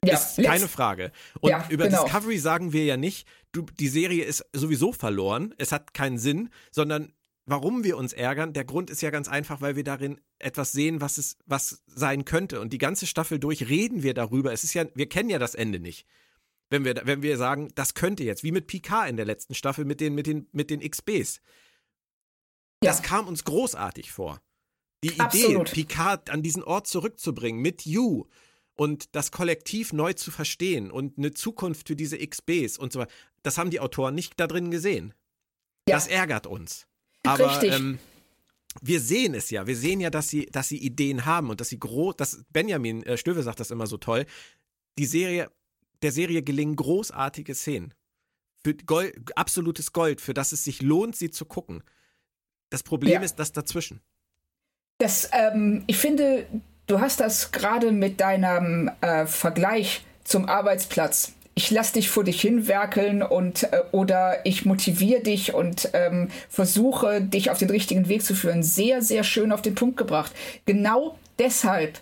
Ja, ist keine Frage. Und ja, über genau. Discovery sagen wir ja nicht, du, die Serie ist sowieso verloren, es hat keinen Sinn, sondern warum wir uns ärgern, der Grund ist ja ganz einfach, weil wir darin etwas sehen, was es was sein könnte. Und die ganze Staffel durch reden wir darüber. Es ist ja, wir kennen ja das Ende nicht. Wenn wir, wenn wir sagen, das könnte jetzt, wie mit Picard in der letzten Staffel mit den, mit den, mit den XBs. Ja. Das kam uns großartig vor. Die Idee, Absolut. Picard an diesen Ort zurückzubringen mit You und das Kollektiv neu zu verstehen und eine Zukunft für diese XBs und so weiter, das haben die Autoren nicht da drin gesehen. Ja. Das ärgert uns. Aber ähm, wir sehen es ja. Wir sehen ja, dass sie, dass sie Ideen haben und dass sie groß, dass Benjamin äh, Stöwe sagt das immer so toll. Die Serie, der Serie gelingen großartige Szenen. Für Gold, absolutes Gold, für das es sich lohnt, sie zu gucken. Das Problem ja. ist das dazwischen. Das, ähm, ich finde, Du hast das gerade mit deinem äh, Vergleich zum Arbeitsplatz. Ich lass dich vor dich hinwerkeln und äh, oder ich motiviere dich und ähm, versuche dich auf den richtigen Weg zu führen. Sehr, sehr schön auf den Punkt gebracht. Genau deshalb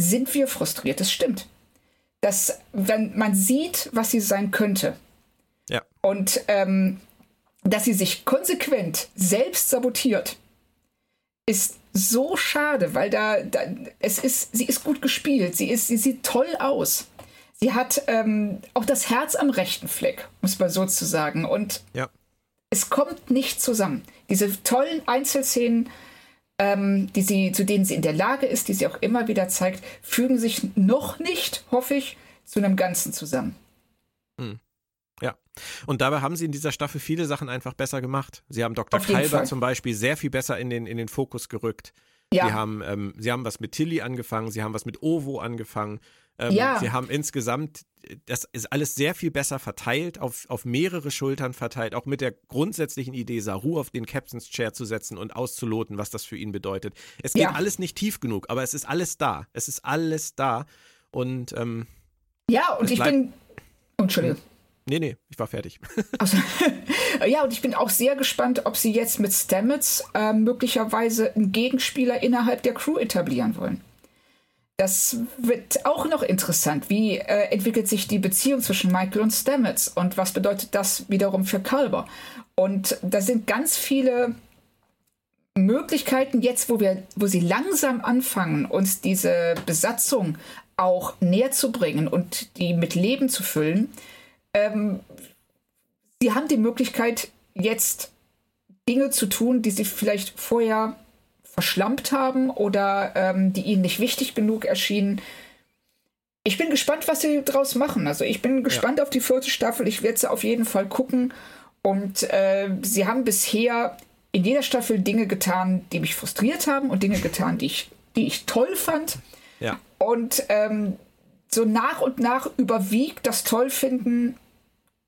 sind wir frustriert. Das stimmt. Dass, wenn man sieht, was sie sein könnte, ja. und ähm, dass sie sich konsequent selbst sabotiert, ist so schade, weil da, da es ist, sie ist gut gespielt, sie ist, sie sieht toll aus. Sie hat ähm, auch das Herz am rechten Fleck, muss man so zu sagen. Und ja. es kommt nicht zusammen. Diese tollen Einzelszenen, ähm, die sie, zu denen sie in der Lage ist, die sie auch immer wieder zeigt, fügen sich noch nicht, hoffe ich, zu einem Ganzen zusammen. Hm. Ja. Und dabei haben sie in dieser Staffel viele Sachen einfach besser gemacht. Sie haben Dr. Kalber zum Beispiel sehr viel besser in den, in den Fokus gerückt. Ja. Sie, haben, ähm, sie haben was mit Tilly angefangen, sie haben was mit Ovo angefangen. Ähm, ja. Sie haben insgesamt das ist alles sehr viel besser verteilt, auf, auf mehrere Schultern verteilt, auch mit der grundsätzlichen Idee, Saru auf den Captain's Chair zu setzen und auszuloten, was das für ihn bedeutet. Es geht ja. alles nicht tief genug, aber es ist alles da. Es ist alles da. Und ähm, ja, und ich bin. Entschuldigung. Nee, nee, ich war fertig. Also, ja, und ich bin auch sehr gespannt, ob sie jetzt mit Stamets äh, möglicherweise einen Gegenspieler innerhalb der Crew etablieren wollen. Das wird auch noch interessant. Wie äh, entwickelt sich die Beziehung zwischen Michael und Stamets und was bedeutet das wiederum für Culber? Und da sind ganz viele Möglichkeiten jetzt, wo wir, wo sie langsam anfangen, uns diese Besatzung auch näher zu bringen und die mit Leben zu füllen ähm, sie haben die Möglichkeit, jetzt Dinge zu tun, die sie vielleicht vorher verschlampt haben oder ähm, die ihnen nicht wichtig genug erschienen. Ich bin gespannt, was sie daraus machen. Also ich bin gespannt ja. auf die vierte Staffel. Ich werde sie auf jeden Fall gucken. Und äh, sie haben bisher in jeder Staffel Dinge getan, die mich frustriert haben und Dinge getan, die ich, die ich toll fand. Ja. Und ähm, so nach und nach überwiegt das Tollfinden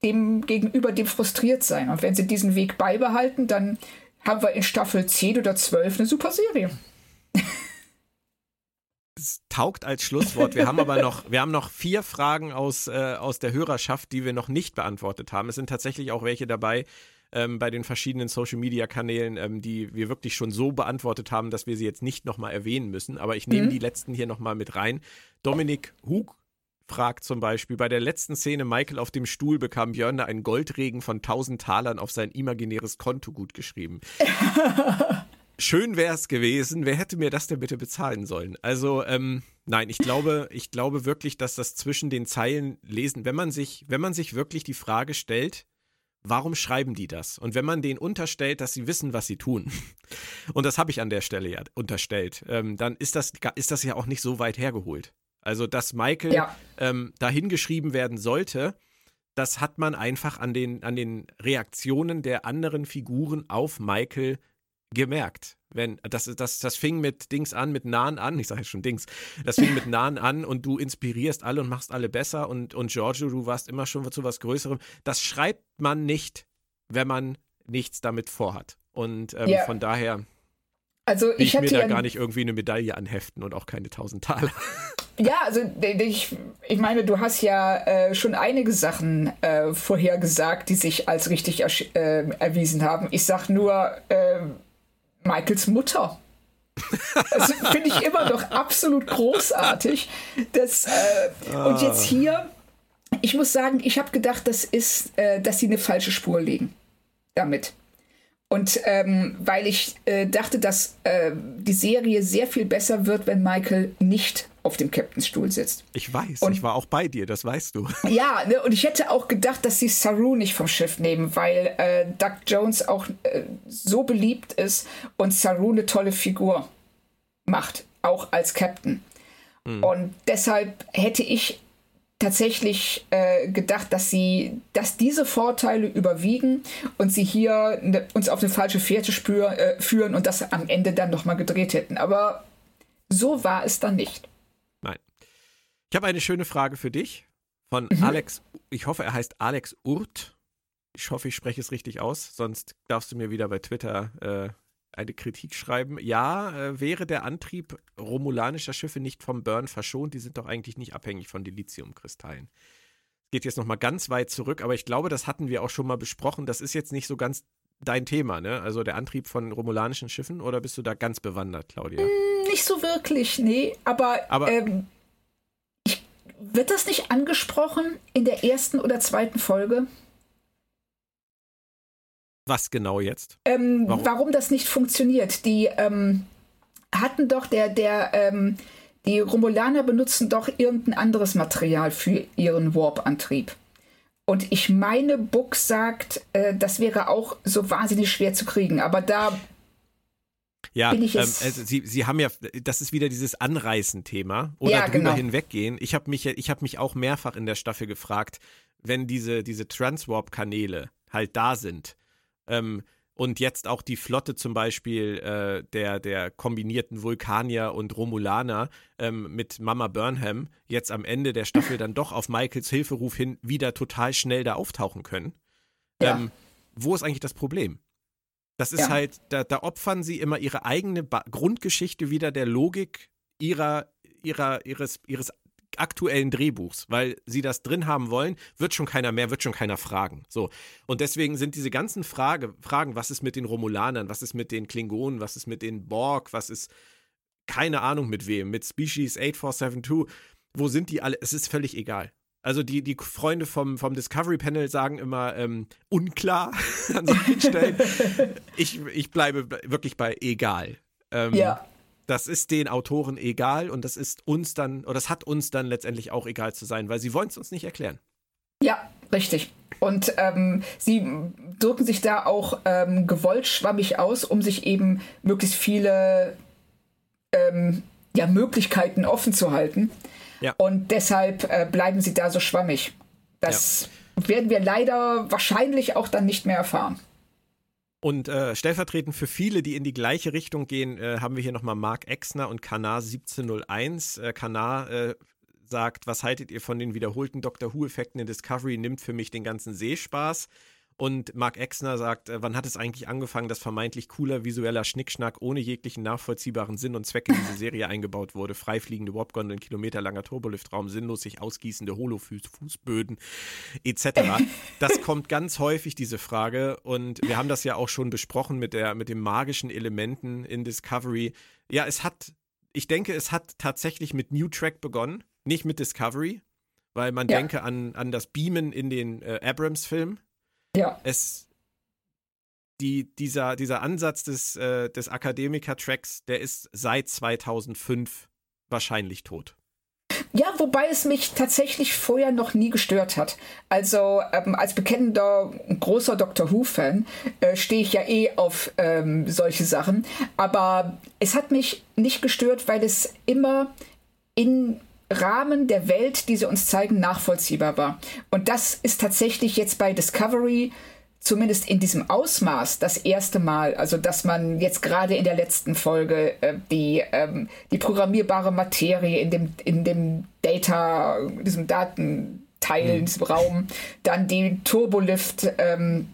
dem gegenüber dem frustriert sein. Und wenn sie diesen Weg beibehalten, dann haben wir in Staffel 10 oder 12 eine super Serie. Es taugt als Schlusswort. Wir haben aber noch, wir haben noch vier Fragen aus, äh, aus der Hörerschaft, die wir noch nicht beantwortet haben. Es sind tatsächlich auch welche dabei ähm, bei den verschiedenen Social Media Kanälen, ähm, die wir wirklich schon so beantwortet haben, dass wir sie jetzt nicht nochmal erwähnen müssen. Aber ich nehme mhm. die letzten hier nochmal mit rein. Dominik Hug fragt zum Beispiel, bei der letzten Szene Michael auf dem Stuhl bekam Björn einen Goldregen von 1000 Talern auf sein imaginäres Konto gut geschrieben. Schön wäre es gewesen. Wer hätte mir das denn bitte bezahlen sollen? Also, ähm, nein, ich glaube, ich glaube wirklich, dass das zwischen den Zeilen lesen, wenn man sich, wenn man sich wirklich die Frage stellt, warum schreiben die das? Und wenn man denen unterstellt, dass sie wissen, was sie tun, und das habe ich an der Stelle ja unterstellt, ähm, dann ist das, ist das ja auch nicht so weit hergeholt. Also, dass Michael ja. ähm, dahingeschrieben werden sollte, das hat man einfach an den, an den Reaktionen der anderen Figuren auf Michael gemerkt. Wenn, das, das, das fing mit Dings an, mit Nahen an, ich sage jetzt schon Dings, das fing mit Nahen an und du inspirierst alle und machst alle besser und, und Giorgio, du warst immer schon zu was Größerem. Das schreibt man nicht, wenn man nichts damit vorhat. Und ähm, yeah. von daher also ich, ich mir da gar nicht irgendwie eine Medaille anheften und auch keine 1000 Taler. Ja, also ich, ich meine, du hast ja äh, schon einige Sachen äh, vorhergesagt, die sich als richtig äh, erwiesen haben. Ich sag nur äh, Michaels Mutter. Das finde ich immer noch absolut großartig. Das, ah. Und jetzt hier, ich muss sagen, ich habe gedacht, das ist, äh, dass sie eine falsche Spur legen damit. Und ähm, weil ich äh, dachte, dass äh, die Serie sehr viel besser wird, wenn Michael nicht auf dem Captainstuhl sitzt. Ich weiß, und, ich war auch bei dir, das weißt du. Ja, ne, und ich hätte auch gedacht, dass sie Saru nicht vom Schiff nehmen, weil äh, Doug Jones auch äh, so beliebt ist und Saru eine tolle Figur macht, auch als Captain. Mhm. Und deshalb hätte ich tatsächlich äh, gedacht, dass sie, dass diese Vorteile überwiegen und sie hier ne, uns auf eine falsche Fährte spür, äh, führen und das am Ende dann nochmal gedreht hätten. Aber so war es dann nicht. Nein. Ich habe eine schöne Frage für dich von mhm. Alex. Ich hoffe, er heißt Alex Urt. Ich hoffe, ich spreche es richtig aus. Sonst darfst du mir wieder bei Twitter äh, eine Kritik schreiben. Ja, äh, wäre der Antrieb romulanischer Schiffe nicht vom Burn verschont, die sind doch eigentlich nicht abhängig von Dilithiumkristallen. Geht jetzt nochmal ganz weit zurück, aber ich glaube, das hatten wir auch schon mal besprochen. Das ist jetzt nicht so ganz dein Thema, ne? Also der Antrieb von romulanischen Schiffen oder bist du da ganz bewandert, Claudia? Mm, nicht so wirklich, nee. Aber, aber ähm, ich, wird das nicht angesprochen in der ersten oder zweiten Folge? Was genau jetzt? Ähm, warum? warum? das nicht funktioniert. Die ähm, hatten doch der, der, ähm, die Romulaner benutzen doch irgendein anderes Material für ihren Warp-Antrieb. Und ich meine, Book sagt, äh, das wäre auch so wahnsinnig schwer zu kriegen. Aber da ja, ähm, also Sie, Sie haben ja, das ist wieder dieses Anreißen-Thema oder ja, drüber genau. hinweggehen. Ich habe mich, ich habe mich auch mehrfach in der Staffel gefragt, wenn diese, diese Transwarp-Kanäle halt da sind, ähm, und jetzt auch die Flotte zum Beispiel äh, der, der kombinierten Vulkanier und Romulaner ähm, mit Mama Burnham jetzt am Ende der Staffel dann doch auf Michaels Hilferuf hin wieder total schnell da auftauchen können. Ja. Ähm, wo ist eigentlich das Problem? Das ist ja. halt, da, da, opfern sie immer ihre eigene ba Grundgeschichte wieder der Logik ihrer, ihrer, ihres, ihres aktuellen Drehbuchs, weil sie das drin haben wollen, wird schon keiner mehr, wird schon keiner fragen. So. Und deswegen sind diese ganzen Frage, Fragen, was ist mit den Romulanern, was ist mit den Klingonen, was ist mit den Borg, was ist keine Ahnung mit wem, mit Species 8472, wo sind die alle? Es ist völlig egal. Also die, die Freunde vom, vom Discovery Panel sagen immer ähm, unklar an solchen Stellen. ich, ich bleibe wirklich bei egal. Ähm, ja das ist den Autoren egal und das ist uns dann, oder das hat uns dann letztendlich auch egal zu sein, weil sie wollen es uns nicht erklären. Ja, richtig. Und ähm, sie drücken sich da auch ähm, gewollt schwammig aus, um sich eben möglichst viele ähm, ja, Möglichkeiten offen zu halten. Ja. Und deshalb äh, bleiben sie da so schwammig. Das ja. werden wir leider wahrscheinlich auch dann nicht mehr erfahren. Und äh, stellvertretend für viele, die in die gleiche Richtung gehen, äh, haben wir hier nochmal Mark Exner und Kanar 1701. Äh, Kanar äh, sagt, was haltet ihr von den wiederholten Doctor Who-Effekten in Discovery? Nimmt für mich den ganzen Seespaß. Und Mark Exner sagt, äh, wann hat es eigentlich angefangen, dass vermeintlich cooler visueller Schnickschnack ohne jeglichen nachvollziehbaren Sinn und Zweck in diese Serie eingebaut wurde? Freifliegende Warpgondeln, kilometerlanger Turboliftraum, sinnlos sich ausgießende Holofußböden etc. Das kommt ganz häufig, diese Frage. Und wir haben das ja auch schon besprochen mit, der, mit den magischen Elementen in Discovery. Ja, es hat, ich denke, es hat tatsächlich mit New Track begonnen, nicht mit Discovery, weil man ja. denke an, an das Beamen in den äh, Abrams-Film ja. Es, die, dieser, dieser Ansatz des, äh, des Akademiker-Tracks, der ist seit 2005 wahrscheinlich tot. Ja, wobei es mich tatsächlich vorher noch nie gestört hat. Also ähm, als bekennender großer Doctor Who-Fan äh, stehe ich ja eh auf ähm, solche Sachen. Aber es hat mich nicht gestört, weil es immer in Rahmen der Welt, die sie uns zeigen, nachvollziehbar war. Und das ist tatsächlich jetzt bei Discovery zumindest in diesem Ausmaß das erste Mal, also dass man jetzt gerade in der letzten Folge äh, die, ähm, die programmierbare Materie in dem, in dem Data, diesem Datenteil, mhm. in diesem Raum, dann die Turbolift ähm,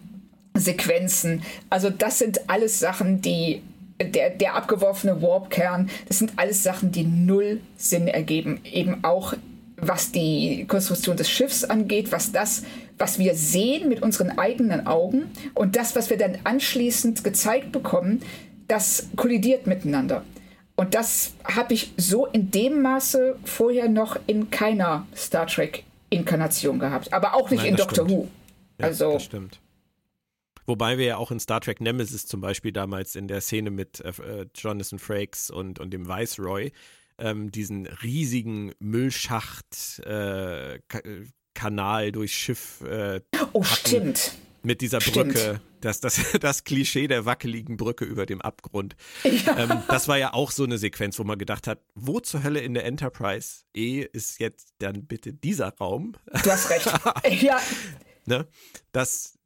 Sequenzen. Also das sind alles Sachen, die der, der abgeworfene Warp-Kern, das sind alles Sachen, die null Sinn ergeben. Eben auch was die Konstruktion des Schiffs angeht, was das, was wir sehen mit unseren eigenen Augen und das, was wir dann anschließend gezeigt bekommen, das kollidiert miteinander. Und das habe ich so in dem Maße vorher noch in keiner Star Trek-Inkarnation gehabt. Aber auch nicht Nein, in Doctor stimmt. Who. Ja, also, das stimmt. Wobei wir ja auch in Star Trek Nemesis zum Beispiel damals in der Szene mit äh, äh Jonathan Frakes und, und dem Viceroy ähm, diesen riesigen Müllschacht-Kanal äh, durchs Schiff. Äh, oh, stimmt. Mit dieser Brücke, stimmt. das, das, das Klischee der wackeligen Brücke über dem Abgrund. Ja. Ähm, das war ja auch so eine Sequenz, wo man gedacht hat, wo zur Hölle in der Enterprise E ist jetzt dann bitte dieser Raum? Du hast recht. ja. Ne? Das,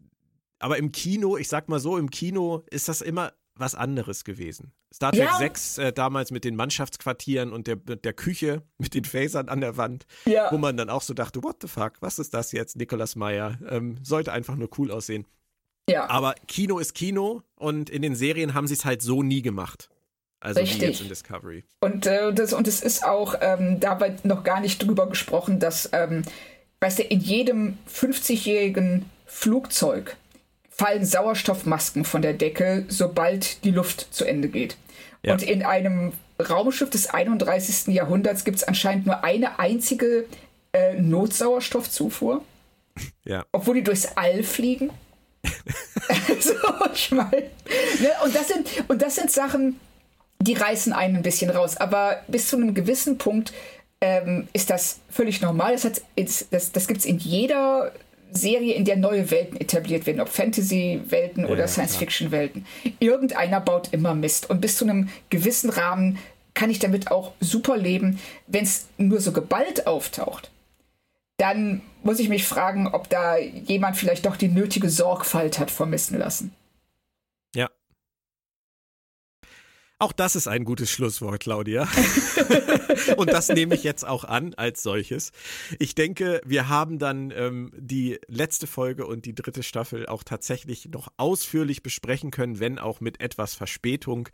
aber im Kino, ich sag mal so, im Kino ist das immer was anderes gewesen. Star Trek ja. 6 äh, damals mit den Mannschaftsquartieren und der, der Küche mit den Phasern an der Wand, ja. wo man dann auch so dachte, what the fuck, was ist das jetzt, Nicolas Meyer? Ähm, sollte einfach nur cool aussehen. Ja. Aber Kino ist Kino und in den Serien haben sie es halt so nie gemacht. Also Richtig. wie jetzt in Discovery. Und, äh, das, und es ist auch ähm, dabei noch gar nicht drüber gesprochen, dass, ähm, weißt du, in jedem 50-jährigen Flugzeug fallen Sauerstoffmasken von der Decke, sobald die Luft zu Ende geht. Ja. Und in einem Raumschiff des 31. Jahrhunderts gibt es anscheinend nur eine einzige äh, Notsauerstoffzufuhr. Ja. Obwohl die durchs All fliegen. also, ich meine. Ne, und, das sind, und das sind Sachen, die reißen einen ein bisschen raus. Aber bis zu einem gewissen Punkt ähm, ist das völlig normal. Das, das, das gibt es in jeder Serie, in der neue Welten etabliert werden, ob Fantasy-Welten ja, oder Science-Fiction-Welten. Irgendeiner baut immer Mist. Und bis zu einem gewissen Rahmen kann ich damit auch super leben. Wenn es nur so geballt auftaucht, dann muss ich mich fragen, ob da jemand vielleicht doch die nötige Sorgfalt hat vermissen lassen. Ja. Auch das ist ein gutes Schlusswort, Claudia. und das nehme ich jetzt auch an als solches. Ich denke, wir haben dann ähm, die letzte Folge und die dritte Staffel auch tatsächlich noch ausführlich besprechen können, wenn auch mit etwas Verspätung.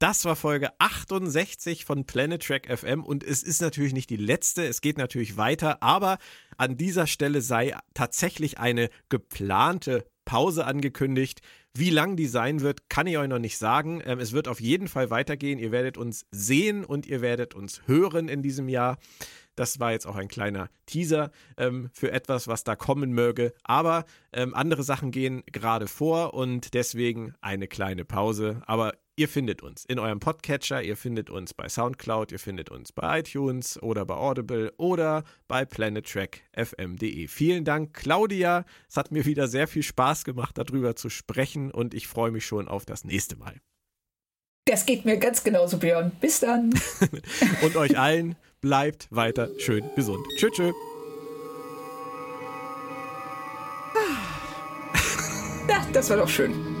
Das war Folge 68 von Planet Track FM und es ist natürlich nicht die letzte, es geht natürlich weiter, aber an dieser Stelle sei tatsächlich eine geplante Pause angekündigt. Wie lang die sein wird, kann ich euch noch nicht sagen. Ähm, es wird auf jeden Fall weitergehen. Ihr werdet uns sehen und ihr werdet uns hören in diesem Jahr. Das war jetzt auch ein kleiner Teaser ähm, für etwas, was da kommen möge. Aber ähm, andere Sachen gehen gerade vor und deswegen eine kleine Pause. Aber Ihr findet uns in eurem Podcatcher, ihr findet uns bei Soundcloud, ihr findet uns bei iTunes oder bei Audible oder bei planettrackfm.de. Vielen Dank, Claudia. Es hat mir wieder sehr viel Spaß gemacht, darüber zu sprechen und ich freue mich schon auf das nächste Mal. Das geht mir ganz genauso, Björn. Bis dann. und euch allen bleibt weiter schön gesund. Tschö, tschö. Ja, das war doch schön.